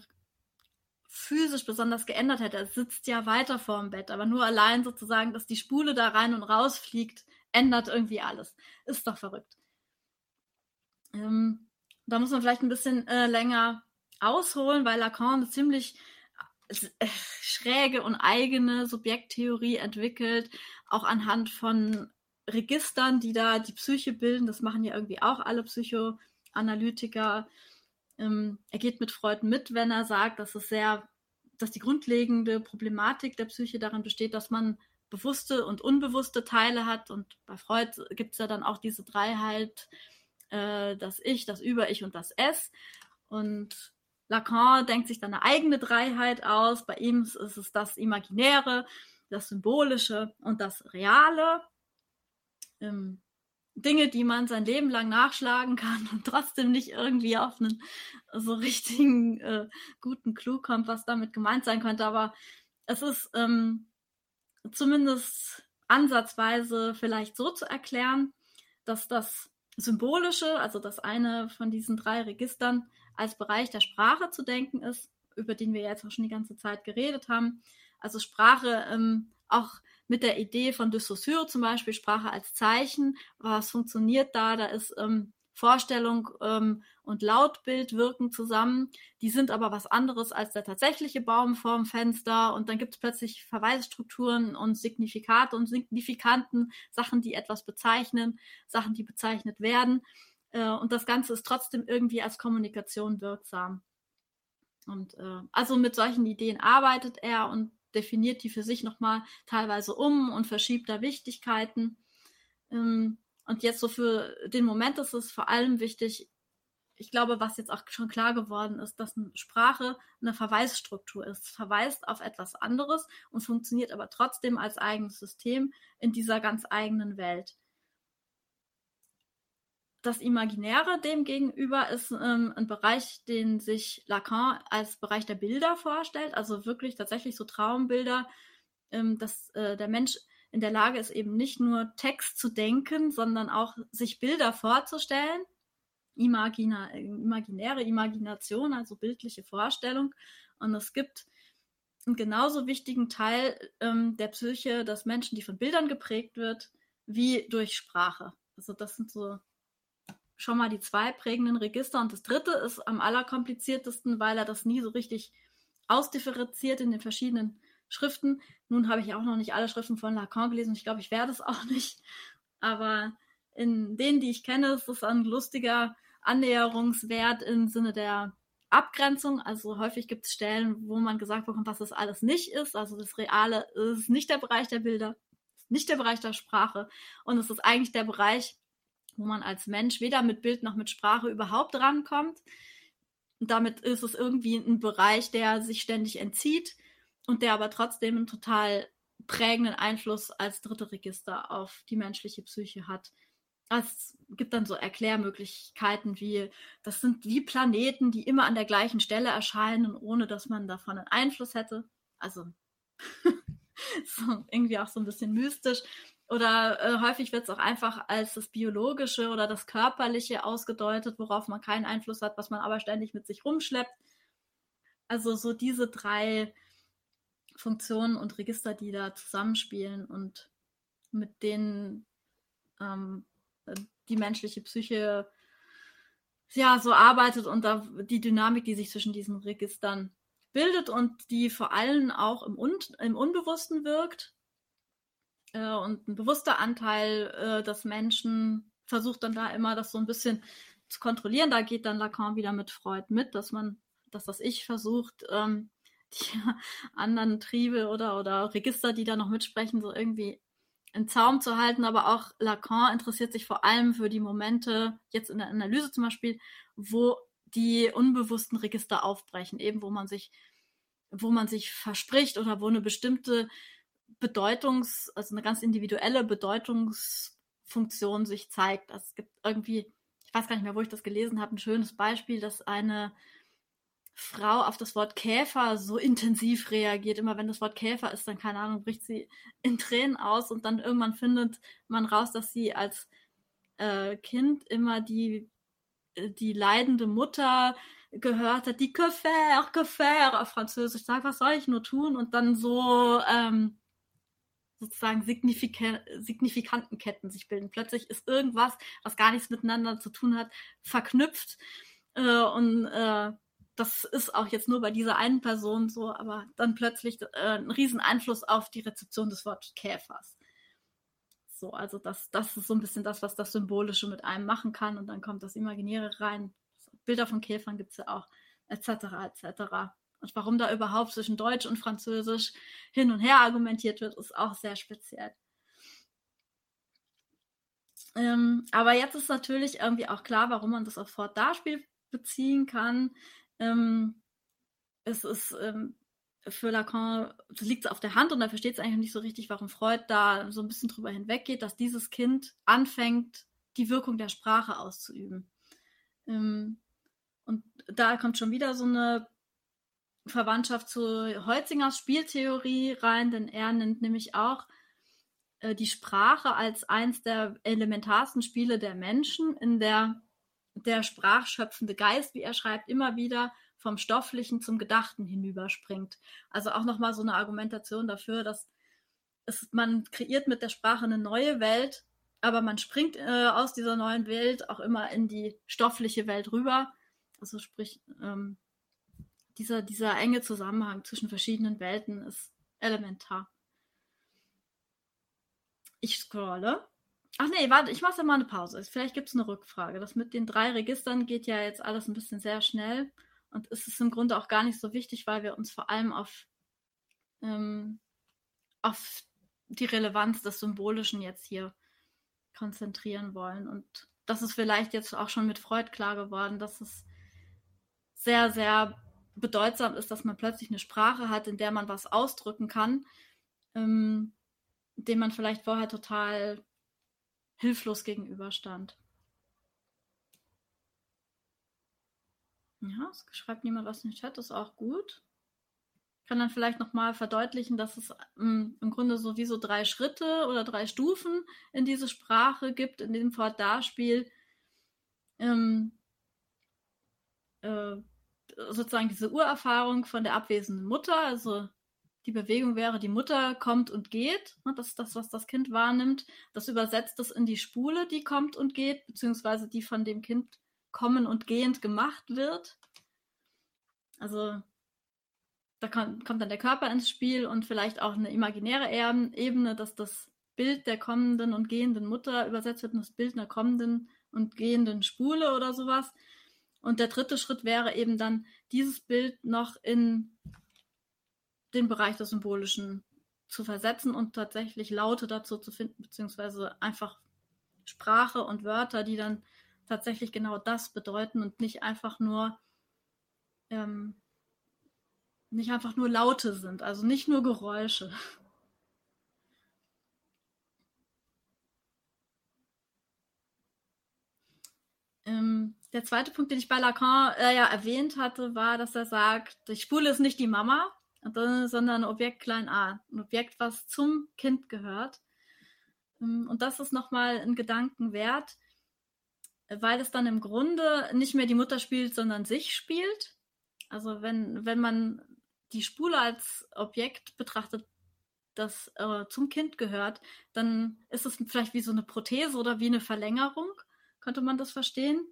physisch besonders geändert hätte. Er sitzt ja weiter vorm Bett, aber nur allein sozusagen, dass die Spule da rein und raus fliegt, ändert irgendwie alles. Ist doch verrückt. Ähm, da muss man vielleicht ein bisschen äh, länger ausholen, weil Lacan eine ziemlich äh, schräge und eigene Subjekttheorie entwickelt, auch anhand von Registern, die da die Psyche bilden. Das machen ja irgendwie auch alle Psychoanalytiker. Ähm, er geht mit Freud mit, wenn er sagt, dass es sehr, dass die grundlegende Problematik der Psyche darin besteht, dass man bewusste und unbewusste Teile hat. Und bei Freud gibt es ja dann auch diese Dreiheit äh, das Ich, das Über-Ich und das Es. Und Lacan denkt sich dann eine eigene Dreiheit aus. Bei ihm ist es das Imaginäre, das Symbolische und das Reale. Ähm, Dinge, die man sein Leben lang nachschlagen kann und trotzdem nicht irgendwie auf einen so richtigen äh, guten Clou kommt, was damit gemeint sein könnte. Aber es ist ähm, zumindest ansatzweise vielleicht so zu erklären, dass das Symbolische, also das eine von diesen drei Registern, als Bereich der Sprache zu denken ist, über den wir jetzt auch schon die ganze Zeit geredet haben. Also Sprache ähm, auch mit der Idee von de Saussure zum Beispiel, Sprache als Zeichen, was funktioniert da? Da ist ähm, Vorstellung ähm, und Lautbild wirken zusammen. Die sind aber was anderes als der tatsächliche Baum vorm Fenster. Und dann gibt es plötzlich Verweisstrukturen und Signifikate und Signifikanten, Sachen, die etwas bezeichnen, Sachen, die bezeichnet werden. Äh, und das Ganze ist trotzdem irgendwie als Kommunikation wirksam. Und äh, also mit solchen Ideen arbeitet er und definiert die für sich nochmal teilweise um und verschiebt da Wichtigkeiten. Ähm, und jetzt so für den Moment ist es vor allem wichtig, ich glaube, was jetzt auch schon klar geworden ist, dass eine Sprache eine Verweisstruktur ist, verweist auf etwas anderes und funktioniert aber trotzdem als eigenes System in dieser ganz eigenen Welt. Das Imaginäre demgegenüber ist ähm, ein Bereich, den sich Lacan als Bereich der Bilder vorstellt, also wirklich tatsächlich so Traumbilder, ähm, dass äh, der Mensch in der Lage ist, eben nicht nur Text zu denken, sondern auch sich Bilder vorzustellen. Imagina imaginäre Imagination, also bildliche Vorstellung. Und es gibt einen genauso wichtigen Teil ähm, der Psyche des Menschen, die von Bildern geprägt wird, wie durch Sprache. Also das sind so schon mal die zwei prägenden Register. Und das dritte ist am allerkompliziertesten, weil er das nie so richtig ausdifferenziert in den verschiedenen Schriften. Nun habe ich auch noch nicht alle Schriften von Lacan gelesen. Ich glaube, ich werde es auch nicht. Aber in denen, die ich kenne, ist es ein lustiger Annäherungswert im Sinne der Abgrenzung. Also häufig gibt es Stellen, wo man gesagt bekommt, was das alles nicht ist. Also das Reale ist nicht der Bereich der Bilder, nicht der Bereich der Sprache. Und es ist eigentlich der Bereich, wo man als Mensch weder mit Bild noch mit Sprache überhaupt rankommt. Und damit ist es irgendwie ein Bereich, der sich ständig entzieht und der aber trotzdem einen total prägenden Einfluss als dritte Register auf die menschliche Psyche hat. Es gibt dann so Erklärmöglichkeiten wie, das sind wie Planeten, die immer an der gleichen Stelle erscheinen, ohne dass man davon einen Einfluss hätte. Also so, irgendwie auch so ein bisschen mystisch. Oder äh, häufig wird es auch einfach als das Biologische oder das Körperliche ausgedeutet, worauf man keinen Einfluss hat, was man aber ständig mit sich rumschleppt. Also so diese drei Funktionen und Register, die da zusammenspielen und mit denen ähm, die menschliche Psyche ja so arbeitet und da die Dynamik, die sich zwischen diesen Registern bildet und die vor allem auch im, Un im Unbewussten wirkt äh, und ein bewusster Anteil äh, des Menschen versucht dann da immer das so ein bisschen zu kontrollieren. Da geht dann Lacan wieder mit Freud mit, dass man, dass das Ich versucht, ähm, die anderen Triebe oder, oder Register, die da noch mitsprechen, so irgendwie in Zaum zu halten. Aber auch Lacan interessiert sich vor allem für die Momente, jetzt in der Analyse zum Beispiel, wo die unbewussten Register aufbrechen, eben wo man sich, wo man sich verspricht oder wo eine bestimmte Bedeutungs-, also eine ganz individuelle Bedeutungsfunktion sich zeigt. Also es gibt irgendwie, ich weiß gar nicht mehr, wo ich das gelesen habe, ein schönes Beispiel, dass eine Frau auf das Wort Käfer so intensiv reagiert. Immer wenn das Wort Käfer ist, dann keine Ahnung, bricht sie in Tränen aus und dann irgendwann findet man raus, dass sie als äh, Kind immer die, äh, die leidende Mutter gehört hat, die que faire auf Französisch sagt, was soll ich nur tun? Und dann so ähm, sozusagen signifika signifikanten Ketten sich bilden. Plötzlich ist irgendwas, was gar nichts miteinander zu tun hat, verknüpft. Äh, und äh, das ist auch jetzt nur bei dieser einen Person so, aber dann plötzlich äh, ein riesen Einfluss auf die Rezeption des Wortes Käfers. So, also das, das ist so ein bisschen das, was das Symbolische mit einem machen kann und dann kommt das Imaginäre rein. Bilder von Käfern gibt es ja auch, etc., etc. Und warum da überhaupt zwischen Deutsch und Französisch hin und her argumentiert wird, ist auch sehr speziell. Ähm, aber jetzt ist natürlich irgendwie auch klar, warum man das auf Fort-Darspiel beziehen kann. Ähm, es ist ähm, für Lacan, liegt es auf der Hand und er versteht es eigentlich nicht so richtig, warum Freud da so ein bisschen drüber hinweggeht, dass dieses Kind anfängt, die Wirkung der Sprache auszuüben. Ähm, und da kommt schon wieder so eine Verwandtschaft zu Holzingers Spieltheorie rein, denn er nennt nämlich auch äh, die Sprache als eins der elementarsten Spiele der Menschen, in der der sprachschöpfende Geist, wie er schreibt, immer wieder vom Stofflichen zum Gedachten hinüberspringt. Also auch nochmal so eine Argumentation dafür, dass es, man kreiert mit der Sprache eine neue Welt, aber man springt äh, aus dieser neuen Welt auch immer in die stoffliche Welt rüber. Also sprich, ähm, dieser, dieser enge Zusammenhang zwischen verschiedenen Welten ist elementar. Ich scrolle. Ach nee, warte, ich mache ja mal eine Pause. Vielleicht gibt es eine Rückfrage. Das mit den drei Registern geht ja jetzt alles ein bisschen sehr schnell. Und es ist im Grunde auch gar nicht so wichtig, weil wir uns vor allem auf, ähm, auf die Relevanz des Symbolischen jetzt hier konzentrieren wollen. Und das ist vielleicht jetzt auch schon mit Freud klar geworden, dass es sehr, sehr bedeutsam ist, dass man plötzlich eine Sprache hat, in der man was ausdrücken kann, ähm, dem man vielleicht vorher total hilflos gegenüberstand. Ja, es schreibt niemand was in den Chat, ist auch gut. Ich kann dann vielleicht nochmal verdeutlichen, dass es ähm, im Grunde sowieso drei Schritte oder drei Stufen in diese Sprache gibt, in dem Fort-Darspiel. Ähm, äh, sozusagen diese Urerfahrung von der abwesenden Mutter, also die Bewegung wäre, die Mutter kommt und geht, ne, das ist das, was das Kind wahrnimmt. Das übersetzt es in die Spule, die kommt und geht, beziehungsweise die von dem Kind kommen und gehend gemacht wird. Also da kommt, kommt dann der Körper ins Spiel und vielleicht auch eine imaginäre Ebene, dass das Bild der kommenden und gehenden Mutter übersetzt wird in das Bild einer kommenden und gehenden Spule oder sowas. Und der dritte Schritt wäre eben dann, dieses Bild noch in den Bereich des Symbolischen zu versetzen und tatsächlich Laute dazu zu finden, beziehungsweise einfach Sprache und Wörter, die dann tatsächlich genau das bedeuten und nicht einfach nur ähm, nicht einfach nur Laute sind, also nicht nur Geräusche. Ähm, der zweite Punkt, den ich bei Lacan äh, ja erwähnt hatte, war, dass er sagt, die Spule ist nicht die Mama, sondern ein Objekt klein a, ein Objekt, was zum Kind gehört. Ähm, und das ist nochmal ein Gedanken wert, weil es dann im Grunde nicht mehr die Mutter spielt, sondern sich spielt. Also wenn, wenn man die Spule als Objekt betrachtet, das äh, zum Kind gehört, dann ist es vielleicht wie so eine Prothese oder wie eine Verlängerung, könnte man das verstehen.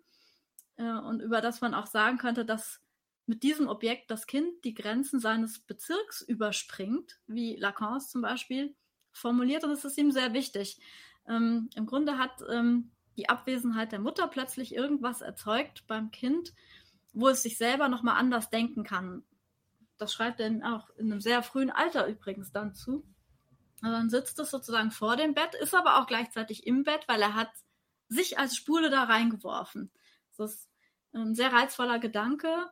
Äh, und über das man auch sagen könnte, dass mit diesem Objekt das Kind die Grenzen seines Bezirks überspringt, wie Lacan zum Beispiel formuliert, und das ist ihm sehr wichtig. Ähm, Im Grunde hat ähm, die Abwesenheit der Mutter plötzlich irgendwas erzeugt beim Kind, wo es sich selber nochmal anders denken kann. Das schreibt er auch in einem sehr frühen Alter übrigens dann zu. Also dann sitzt es sozusagen vor dem Bett, ist aber auch gleichzeitig im Bett, weil er hat sich als Spule da reingeworfen. Das ist ein sehr reizvoller Gedanke,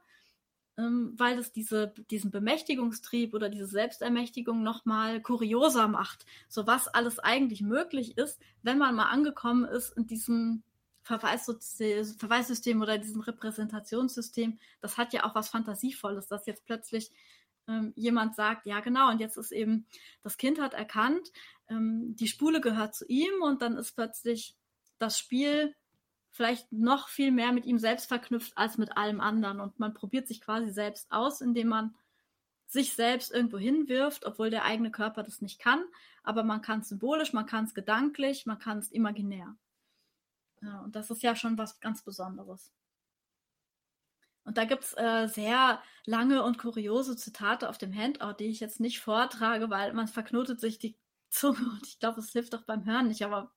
ähm, weil es diese, diesen Bemächtigungstrieb oder diese Selbstermächtigung nochmal kurioser macht. So was alles eigentlich möglich ist, wenn man mal angekommen ist in diesem Verweissystem oder diesem Repräsentationssystem. Das hat ja auch was Fantasievolles, dass jetzt plötzlich ähm, jemand sagt, ja genau, und jetzt ist eben, das Kind hat erkannt, ähm, die Spule gehört zu ihm und dann ist plötzlich das Spiel vielleicht noch viel mehr mit ihm selbst verknüpft als mit allem anderen. Und man probiert sich quasi selbst aus, indem man sich selbst irgendwo hinwirft, obwohl der eigene Körper das nicht kann. Aber man kann es symbolisch, man kann es gedanklich, man kann es imaginär. Ja, und das ist ja schon was ganz Besonderes. Und da gibt es äh, sehr lange und kuriose Zitate auf dem Handout, die ich jetzt nicht vortrage, weil man verknotet sich die Zunge und ich glaube, es hilft auch beim Hören nicht. Aber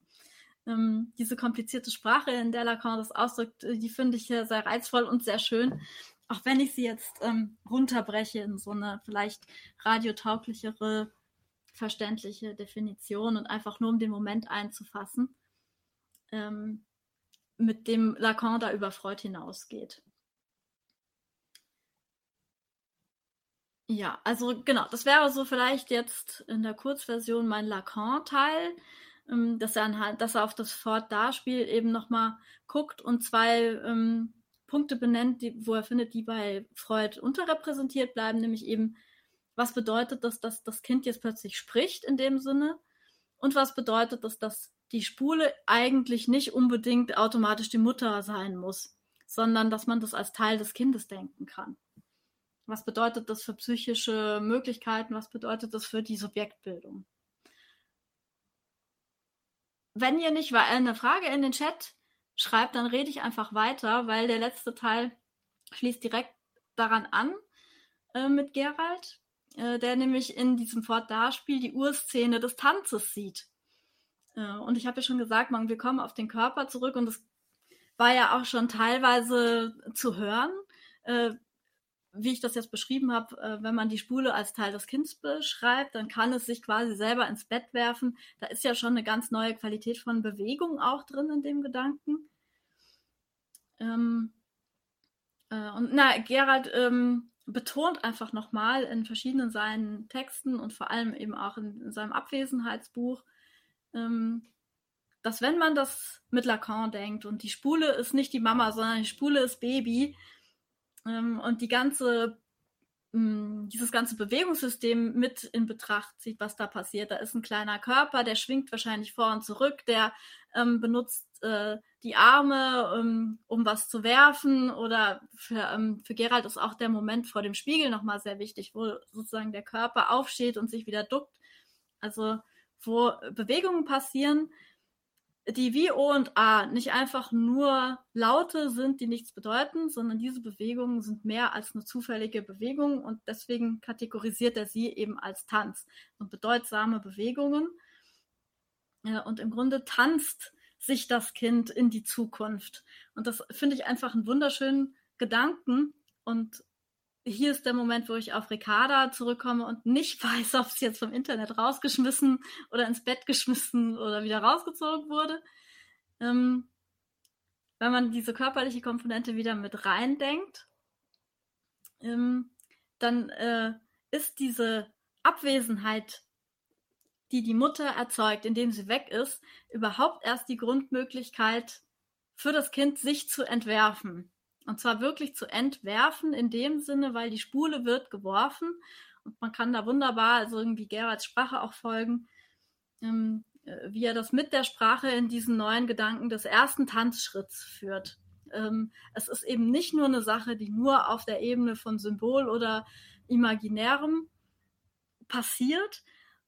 ähm, diese komplizierte Sprache, in der Lacan das ausdrückt, äh, die finde ich sehr reizvoll und sehr schön. Auch wenn ich sie jetzt ähm, runterbreche in so eine vielleicht radiotauglichere, verständliche Definition und einfach nur um den Moment einzufassen. ähm, mit dem Lacan da über Freud hinausgeht. Ja, also genau, das wäre so vielleicht jetzt in der Kurzversion mein Lacan-Teil, dass er anhand, dass er auf das Fort-Da-Spiel eben nochmal guckt und zwei ähm, Punkte benennt, die, wo er findet, die bei Freud unterrepräsentiert bleiben, nämlich eben, was bedeutet das, dass das Kind jetzt plötzlich spricht in dem Sinne und was bedeutet das, dass die Spule eigentlich nicht unbedingt automatisch die Mutter sein muss, sondern dass man das als Teil des Kindes denken kann. Was bedeutet das für psychische Möglichkeiten? Was bedeutet das für die Subjektbildung? Wenn ihr nicht eine Frage in den Chat schreibt, dann rede ich einfach weiter, weil der letzte Teil schließt direkt daran an äh, mit Gerald, äh, der nämlich in diesem Fort-Da-Spiel die Urszene des Tanzes sieht. Äh, und ich habe ja schon gesagt, man, wir kommen auf den Körper zurück und es war ja auch schon teilweise zu hören, äh, wie ich das jetzt beschrieben habe, äh, wenn man die Spule als Teil des Kindes beschreibt, dann kann es sich quasi selber ins Bett werfen. Da ist ja schon eine ganz neue Qualität von Bewegung auch drin in dem Gedanken. Ähm, äh, und na, Gerald ähm, betont einfach nochmal in verschiedenen seinen Texten und vor allem eben auch in, in seinem Abwesenheitsbuch, ähm, dass wenn man das mit Lacan denkt und die Spule ist nicht die Mama, sondern die Spule ist Baby und die ganze hm, dieses ganze Bewegungssystem mit in Betracht zieht, was da passiert. Da ist ein kleiner Körper, der schwingt wahrscheinlich vor und zurück, der ähm, benutzt äh, die Arme, ähm, um was zu werfen. Oder für, ähm, für Gerald ist auch der Moment vor dem Spiegel nochmal sehr wichtig, wo sozusagen der Körper aufsteht und sich wieder duckt. Also wo Bewegungen passieren, die wie O und A nicht einfach nur Laute sind, die nichts bedeuten, sondern diese Bewegungen sind mehr als nur zufällige Bewegungen und deswegen kategorisiert er sie eben als Tanz und bedeutsame Bewegungen. Und im Grunde tanzt sich das Kind in die Zukunft. Und das finde ich einfach einen wunderschönen Gedanken und hier ist der Moment, wo ich auf Ricarda zurückkomme und nicht weiß, ob es jetzt vom Internet rausgeschmissen oder ins Bett geschmissen oder wieder rausgezogen wurde. Ähm, wenn man diese körperliche Komponente wieder mit reindenkt, ähm, dann äh, ist diese Abwesenheit, die die Mutter erzeugt, indem sie weg ist, überhaupt erst die Grundmöglichkeit für das Kind, sich zu entwerfen. Und zwar wirklich zu entwerfen in dem Sinne, weil die Spule wird geworfen und man kann da wunderbar, also irgendwie Gerards Sprache auch folgen, ähm, äh, wie er das mit der Sprache in diesen neuen Gedanken des ersten Tanzschritts führt. Ähm, es ist eben nicht nur eine Sache, die nur auf der Ebene von Symbol oder Imaginärem passiert,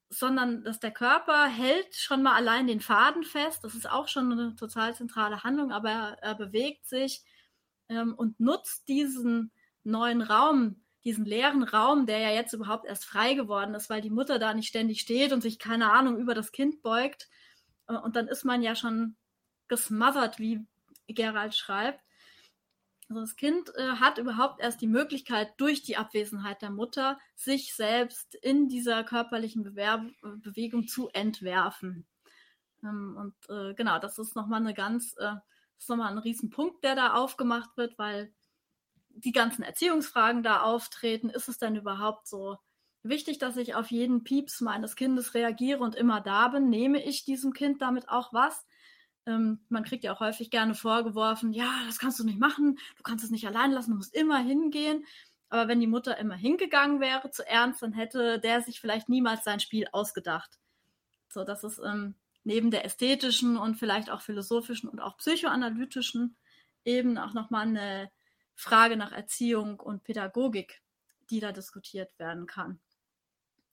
sondern dass der Körper hält schon mal allein den Faden fest. Das ist auch schon eine total zentrale Handlung, aber er, er bewegt sich ähm, und nutzt diesen neuen Raum, diesen leeren Raum, der ja jetzt überhaupt erst frei geworden ist, weil die Mutter da nicht ständig steht und sich keine Ahnung über das Kind beugt. Äh, und dann ist man ja schon gesmothert, wie Gerald schreibt. Also das Kind äh, hat überhaupt erst die Möglichkeit, durch die Abwesenheit der Mutter sich selbst in dieser körperlichen Bewerb Bewegung zu entwerfen. Ähm, und äh, genau, das ist nochmal eine ganz äh, ist nochmal ein Riesenpunkt, der da aufgemacht wird, weil die ganzen Erziehungsfragen da auftreten. Ist es denn überhaupt so wichtig, dass ich auf jeden Pieps meines Kindes reagiere und immer da bin? Nehme ich diesem Kind damit auch was? Ähm, man kriegt ja auch häufig gerne vorgeworfen, ja, das kannst du nicht machen, du kannst es nicht allein lassen, du musst immer hingehen. Aber wenn die Mutter immer hingegangen wäre zu Ernst, dann hätte der sich vielleicht niemals sein Spiel ausgedacht. So, das ist ähm, neben der ästhetischen und vielleicht auch philosophischen und auch psychoanalytischen eben auch nochmal eine Frage nach Erziehung und Pädagogik, die da diskutiert werden kann.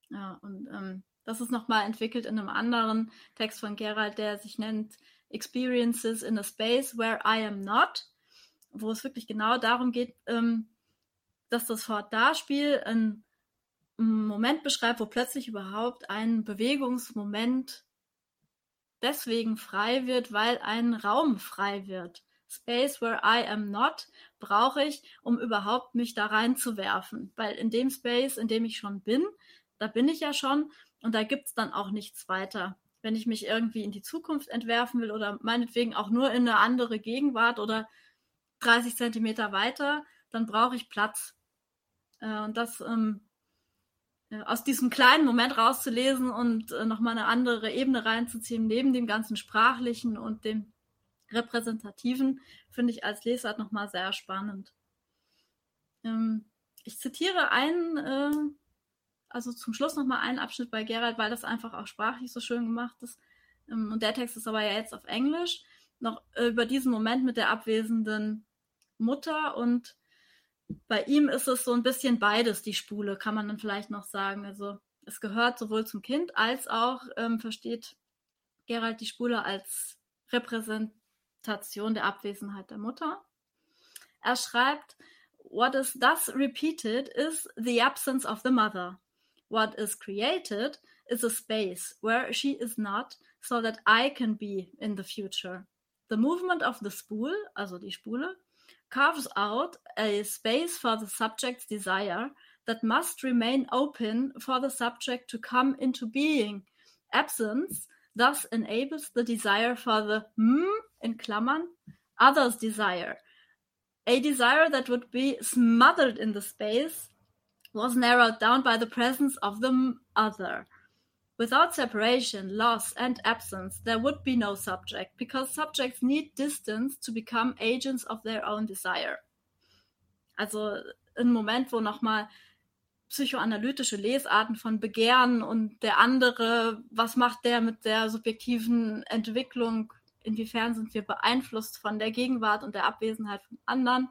Ja, und ähm, das ist nochmal entwickelt in einem anderen Text von Gerald, der sich nennt Experiences in a Space Where I Am Not, wo es wirklich genau darum geht, ähm, dass das Fort-Da-Spiel einen Moment beschreibt, wo plötzlich überhaupt ein Bewegungsmoment deswegen frei wird, weil ein Raum frei wird. Space where I am not brauche ich, um überhaupt mich da reinzuwerfen. Weil in dem Space, in dem ich schon bin, da bin ich ja schon und da gibt's dann auch nichts weiter. wenn ich mich irgendwie in die Zukunft entwerfen will oder meinetwegen auch nur in eine andere Gegenwart oder 30 Zentimeter weiter, dann brauche ich Platz. Äh, und das ähm, äh, aus diesem kleinen Moment rauszulesen und äh, nochmal eine andere Ebene reinzuziehen, neben dem ganzen sprachlichen und dem repräsentativen, finde ich als Lesart nochmal sehr spannend. Ähm, ich zitiere einen, äh, also zum Schluss nochmal einen Abschnitt bei Gerald, weil das einfach auch sprachlich so schön gemacht ist. Ähm, und der Text ist aber ja jetzt auf Englisch, noch äh, über diesen Moment mit der abwesenden Mutter und bei ihm ist es so ein bisschen beides, die Spule, kann man dann vielleicht noch sagen. Also es gehört sowohl zum Kind als auch ähm, versteht Gerald die Spule als Repräsentation der Abwesenheit der Mutter. Er schreibt, What is thus repeated is the absence of the mother. What is created is a space where she is not, so that I can be in the future. The movement of the spool, also die Spule, carves out a space for the subject's desire that must remain open for the subject to come into being. Absence thus enables the desire for the mm, in Klammern, other's desire. A desire that would be smothered in the space was narrowed down by the presence of the other. Without separation, loss, and absence, there would be no subject, because subjects need distance to become agents of their own desire. Also ein Moment, wo nochmal psychoanalytische Lesarten von Begehren und der andere, was macht der mit der subjektiven Entwicklung, inwiefern sind wir beeinflusst von der Gegenwart und der Abwesenheit von anderen,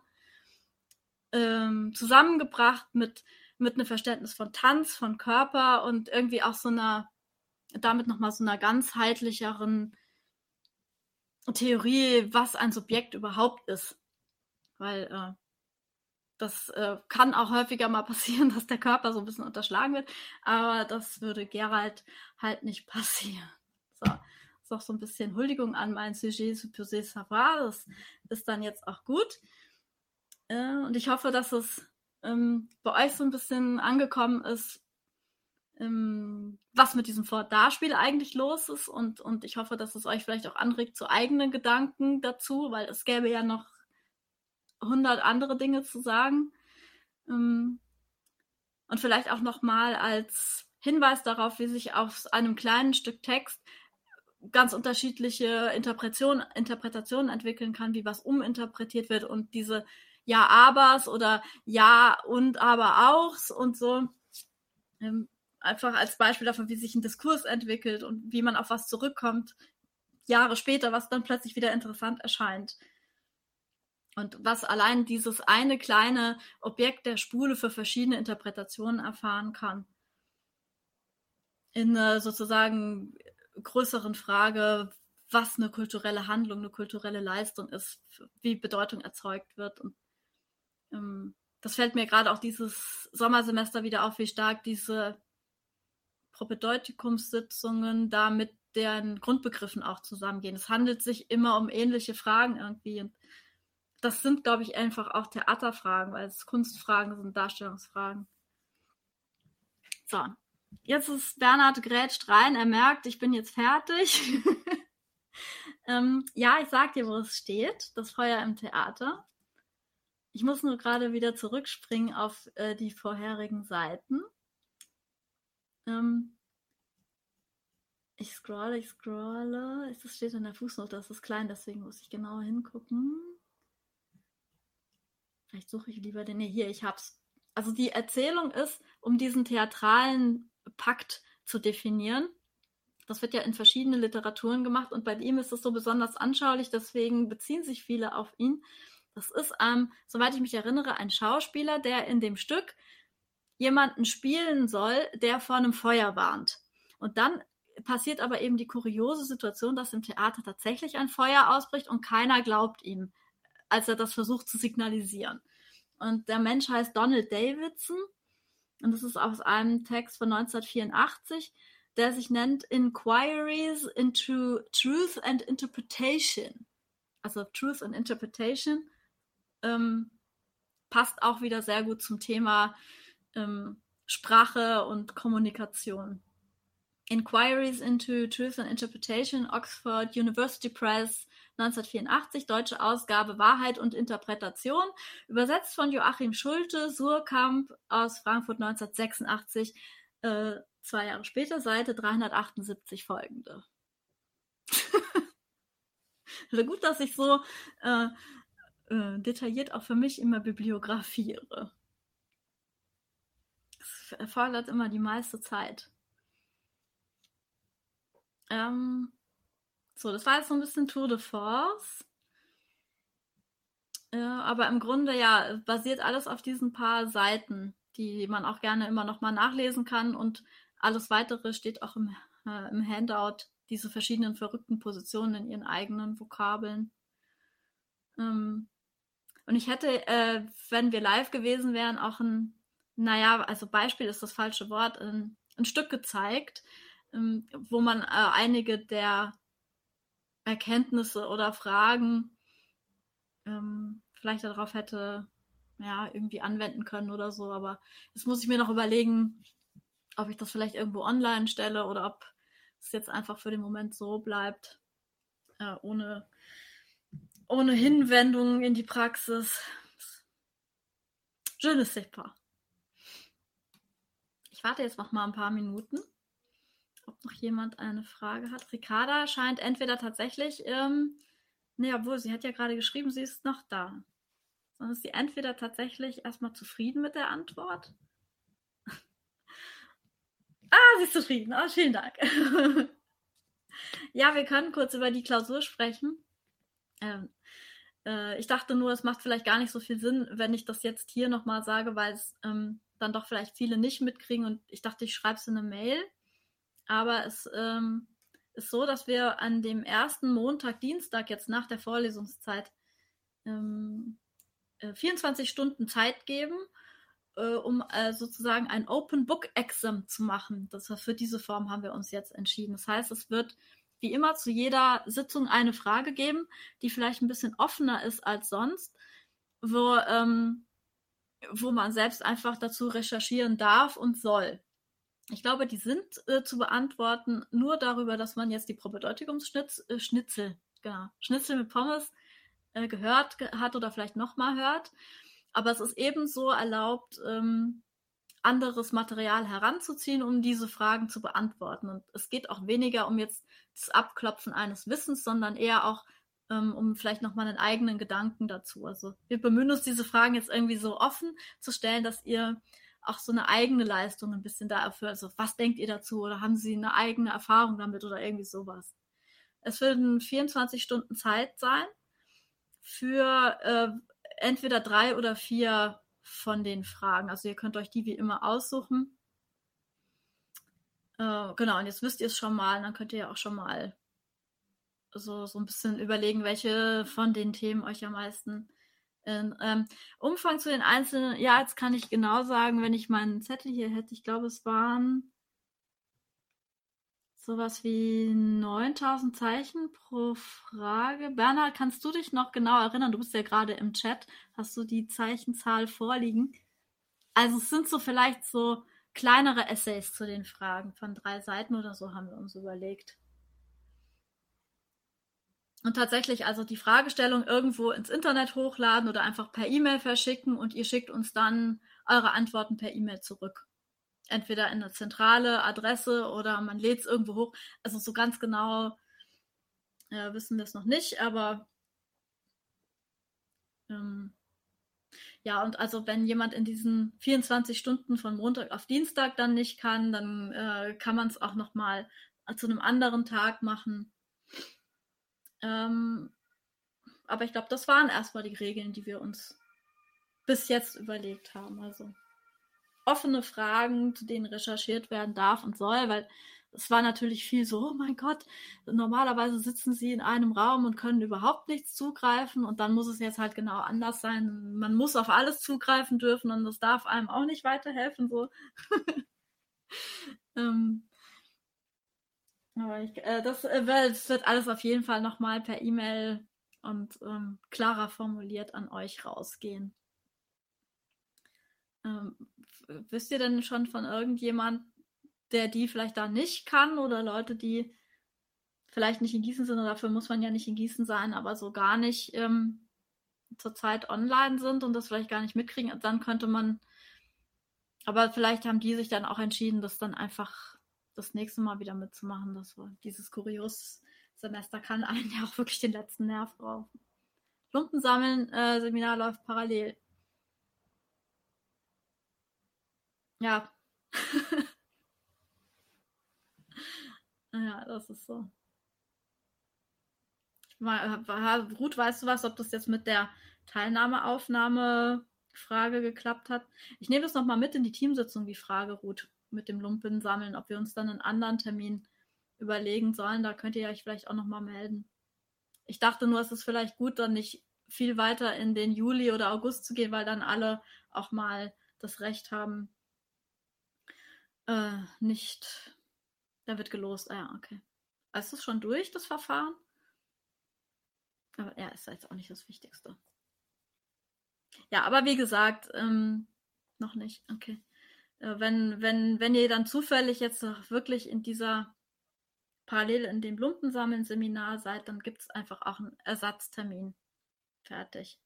ähm, zusammengebracht mit, mit einem Verständnis von Tanz, von Körper und irgendwie auch so einer damit nochmal so einer ganzheitlicheren Theorie, was ein Subjekt überhaupt ist. Weil äh, das äh, kann auch häufiger mal passieren, dass der Körper so ein bisschen unterschlagen wird, aber das würde Gerald halt nicht passieren. So, ist auch so ein bisschen Huldigung an mein Sujet supposé savoir. Das ist dann jetzt auch gut. Äh, und ich hoffe, dass es ähm, bei euch so ein bisschen angekommen ist, was mit diesem Vor-Da-Spiel eigentlich los ist. Und, und ich hoffe, dass es euch vielleicht auch anregt zu eigenen Gedanken dazu, weil es gäbe ja noch hundert andere Dinge zu sagen. Ähm, und vielleicht auch nochmal als Hinweis darauf, wie sich aus einem kleinen Stück Text ganz unterschiedliche Interpretation, Interpretationen entwickeln kann, wie was uminterpretiert wird und diese Ja-Abers oder Ja und aber auchs und so. Ähm, einfach als Beispiel davon, wie sich ein Diskurs entwickelt und wie man auf was zurückkommt, Jahre später, was dann plötzlich wieder interessant erscheint. Und was allein dieses eine kleine Objekt der Spule für verschiedene Interpretationen erfahren kann. In einer sozusagen größeren Frage, was eine kulturelle Handlung, eine kulturelle Leistung ist, wie Bedeutung erzeugt wird. Und ähm, das fällt mir gerade auch dieses Sommersemester wieder auf, wie stark diese Propedeutikums-Sitzungen da mit deren Grundbegriffen auch zusammengehen. Es handelt sich immer um ähnliche Fragen irgendwie. Und das sind, glaube ich, einfach auch Theaterfragen, weil es Kunstfragen sind, Darstellungsfragen. So, jetzt ist Bernhard grätscht rein. Er merkt, ich bin jetzt fertig. ähm, ja, ich sag dir, wo es steht. Das Feuer im Theater. Ich muss nur gerade wieder zurückspringen auf äh, die vorherigen Seiten. Ähm, ich scrolle, ich scrolle. Das steht in der Fußnote, das ist klein, deswegen muss ich genauer hingucken. Vielleicht suche ich lieber den. Nee, hier, ich hab's. Also die Erzählung ist, um diesen theatralen Pakt zu definieren. Das wird ja in verschiedenen Literaturen gemacht und bei ihm ist es so besonders anschaulich, deswegen beziehen sich viele auf ihn. Das ist, ähm, soweit ich mich erinnere, ein Schauspieler, der in dem Stück jemanden spielen soll, der vor einem Feuer warnt. Und dann passiert aber eben die kuriose Situation, dass im Theater tatsächlich ein Feuer ausbricht und keiner glaubt ihm, als er das versucht zu signalisieren. Und der Mensch heißt Donald Davidson und das ist aus einem Text von 1984, der sich nennt Inquiries into Truth and Interpretation. Also Truth and Interpretation ähm, passt auch wieder sehr gut zum Thema ähm, Sprache und Kommunikation. Inquiries into Truth and Interpretation, Oxford University Press 1984, deutsche Ausgabe Wahrheit und Interpretation, übersetzt von Joachim Schulte, Surkamp aus Frankfurt 1986, äh, zwei Jahre später, Seite 378 folgende. also gut, dass ich so äh, äh, detailliert auch für mich immer bibliografiere. Erfordert immer die meiste Zeit. Ähm, so, das war jetzt so ein bisschen Tour de Force. Äh, aber im Grunde ja, basiert alles auf diesen paar Seiten, die man auch gerne immer nochmal nachlesen kann. Und alles weitere steht auch im, äh, im Handout, diese verschiedenen verrückten Positionen in ihren eigenen Vokabeln. Ähm, und ich hätte, äh, wenn wir live gewesen wären, auch ein, naja, also Beispiel ist das falsche Wort, ein, ein Stück gezeigt, ähm, wo man äh, einige der Erkenntnisse oder Fragen ähm, vielleicht darauf hätte ja, irgendwie anwenden können oder so. Aber das muss ich mir noch überlegen, ob ich das vielleicht irgendwo online stelle oder ob es jetzt einfach für den Moment so bleibt, äh, ohne, ohne Hinwendung in die Praxis. Ne sais pas. Ich warte jetzt noch mal ein paar Minuten ob noch jemand eine Frage hat. Ricarda scheint entweder tatsächlich, ähm, nee, obwohl sie hat ja gerade geschrieben, sie ist noch da. Sondern ist sie entweder tatsächlich erstmal zufrieden mit der Antwort. ah, sie ist zufrieden. Oh, vielen Dank. ja, wir können kurz über die Klausur sprechen. Ähm, äh, ich dachte nur, es macht vielleicht gar nicht so viel Sinn, wenn ich das jetzt hier nochmal sage, weil es ähm, dann doch vielleicht viele nicht mitkriegen und ich dachte, ich schreibe es in eine Mail. Aber es ähm, ist so, dass wir an dem ersten Montag, Dienstag jetzt nach der Vorlesungszeit ähm, äh, 24 Stunden Zeit geben, äh, um äh, sozusagen ein Open Book Exam zu machen. Das für diese Form haben wir uns jetzt entschieden. Das heißt, es wird wie immer zu jeder Sitzung eine Frage geben, die vielleicht ein bisschen offener ist als sonst, wo, ähm, wo man selbst einfach dazu recherchieren darf und soll. Ich glaube, die sind äh, zu beantworten nur darüber, dass man jetzt die Probedeutungsschnitzel, äh, genau, Schnitzel mit Pommes äh, gehört ge hat oder vielleicht nochmal hört. Aber es ist ebenso erlaubt, ähm, anderes Material heranzuziehen, um diese Fragen zu beantworten. Und es geht auch weniger um jetzt das Abklopfen eines Wissens, sondern eher auch ähm, um vielleicht nochmal einen eigenen Gedanken dazu. Also wir bemühen uns, diese Fragen jetzt irgendwie so offen zu stellen, dass ihr auch so eine eigene Leistung ein bisschen da erfüllt. Also was denkt ihr dazu oder haben Sie eine eigene Erfahrung damit oder irgendwie sowas? Es würden 24 Stunden Zeit sein für äh, entweder drei oder vier von den Fragen. Also ihr könnt euch die wie immer aussuchen. Äh, genau, und jetzt wisst ihr es schon mal, dann könnt ihr ja auch schon mal so, so ein bisschen überlegen, welche von den Themen euch am meisten in, ähm, Umfang zu den einzelnen, ja, jetzt kann ich genau sagen, wenn ich meinen Zettel hier hätte, ich glaube, es waren sowas wie 9000 Zeichen pro Frage. Bernhard, kannst du dich noch genau erinnern? Du bist ja gerade im Chat. Hast du die Zeichenzahl vorliegen? Also es sind so vielleicht so kleinere Essays zu den Fragen von drei Seiten oder so haben wir uns überlegt. Und tatsächlich also die Fragestellung irgendwo ins Internet hochladen oder einfach per E-Mail verschicken und ihr schickt uns dann eure Antworten per E-Mail zurück. Entweder in eine zentrale Adresse oder man lädt es irgendwo hoch. Also so ganz genau äh, wissen wir es noch nicht, aber ähm, ja, und also wenn jemand in diesen 24 Stunden von Montag auf Dienstag dann nicht kann, dann äh, kann man es auch nochmal zu einem anderen Tag machen. Ähm, aber ich glaube, das waren erstmal die Regeln, die wir uns bis jetzt überlegt haben. Also offene Fragen, zu denen recherchiert werden darf und soll, weil es war natürlich viel so, oh mein Gott, normalerweise sitzen sie in einem Raum und können überhaupt nichts zugreifen und dann muss es jetzt halt genau anders sein. Man muss auf alles zugreifen dürfen und das darf einem auch nicht weiterhelfen. So. ähm, aber ich, äh, das, äh, das, wird alles auf jeden Fall nochmal per E-Mail und ähm, klarer formuliert an euch rausgehen. Ähm, wisst ihr denn schon von irgendjemand, der die vielleicht da nicht kann oder Leute, die vielleicht nicht in Gießen sind, oder dafür muss man ja nicht in Gießen sein, aber so gar nicht ähm, zurzeit online sind und das vielleicht gar nicht mitkriegen, dann könnte man, aber vielleicht haben die sich dann auch entschieden, das dann einfach das nächste Mal wieder mitzumachen. Das war dieses Kurios-Semester kann einen ja auch wirklich den letzten Nerv raufen. Lumpen sammeln, äh, Seminar läuft parallel. Ja. ja, das ist so. Ruth, weißt du was, ob das jetzt mit der Teilnahmeaufnahme-Frage geklappt hat? Ich nehme das nochmal mit in die Teamsitzung, die Frage, Ruth, mit dem Lumpen sammeln, ob wir uns dann einen anderen Termin überlegen sollen. Da könnt ihr euch vielleicht auch nochmal melden. Ich dachte nur, es ist vielleicht gut, dann nicht viel weiter in den Juli oder August zu gehen, weil dann alle auch mal das Recht haben, äh, nicht. Da wird gelost. Ah ja, okay. Ist es schon durch, das Verfahren? Aber ja, ist jetzt auch nicht das Wichtigste. Ja, aber wie gesagt, ähm, noch nicht. Okay. Äh, wenn, wenn, wenn ihr dann zufällig jetzt wirklich in dieser parallel in dem Lumpensammeln-Seminar seid, dann gibt es einfach auch einen Ersatztermin. Fertig.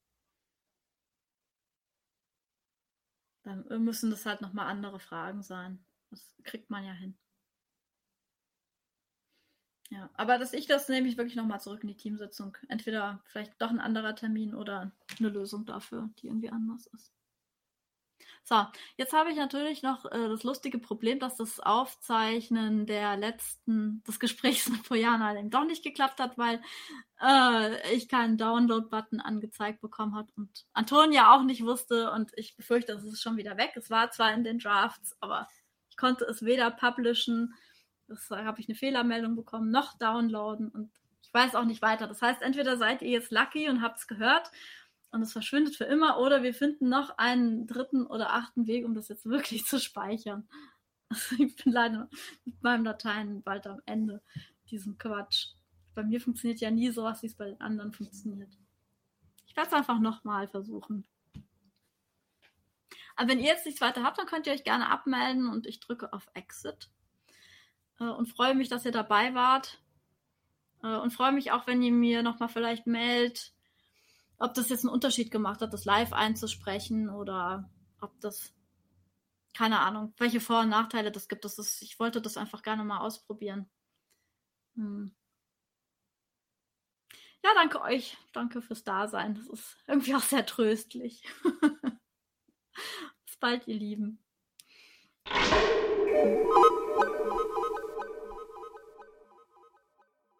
Dann müssen das halt nochmal andere Fragen sein. Das kriegt man ja hin. Ja, aber dass ich das nehme ich wirklich nochmal zurück in die Teamsitzung. Entweder vielleicht doch ein anderer Termin oder eine Lösung dafür, die irgendwie anders ist. So, jetzt habe ich natürlich noch äh, das lustige Problem, dass das Aufzeichnen der letzten, des Gesprächs mit Pojana doch nicht geklappt hat, weil äh, ich keinen Download-Button angezeigt bekommen habe und Antonia auch nicht wusste und ich befürchte, es ist schon wieder weg. Es war zwar in den Drafts, aber ich konnte es weder publishen, das habe ich eine Fehlermeldung bekommen, noch downloaden und ich weiß auch nicht weiter. Das heißt, entweder seid ihr jetzt lucky und habt es gehört und es verschwindet für immer oder wir finden noch einen dritten oder achten Weg, um das jetzt wirklich zu speichern. Also ich bin leider mit meinem Dateien bald am Ende diesem Quatsch. Bei mir funktioniert ja nie sowas, wie es bei den anderen funktioniert. Ich werde es einfach nochmal versuchen. Aber wenn ihr jetzt nichts weiter habt, dann könnt ihr euch gerne abmelden und ich drücke auf Exit. Äh, und freue mich, dass ihr dabei wart. Äh, und freue mich auch, wenn ihr mir nochmal vielleicht meldet, ob das jetzt einen Unterschied gemacht hat, das live einzusprechen oder ob das, keine Ahnung, welche Vor- und Nachteile das gibt. Das ist, ich wollte das einfach gerne mal ausprobieren. Hm. Ja, danke euch. Danke fürs Dasein. Das ist irgendwie auch sehr tröstlich. Bis bald, ihr Lieben.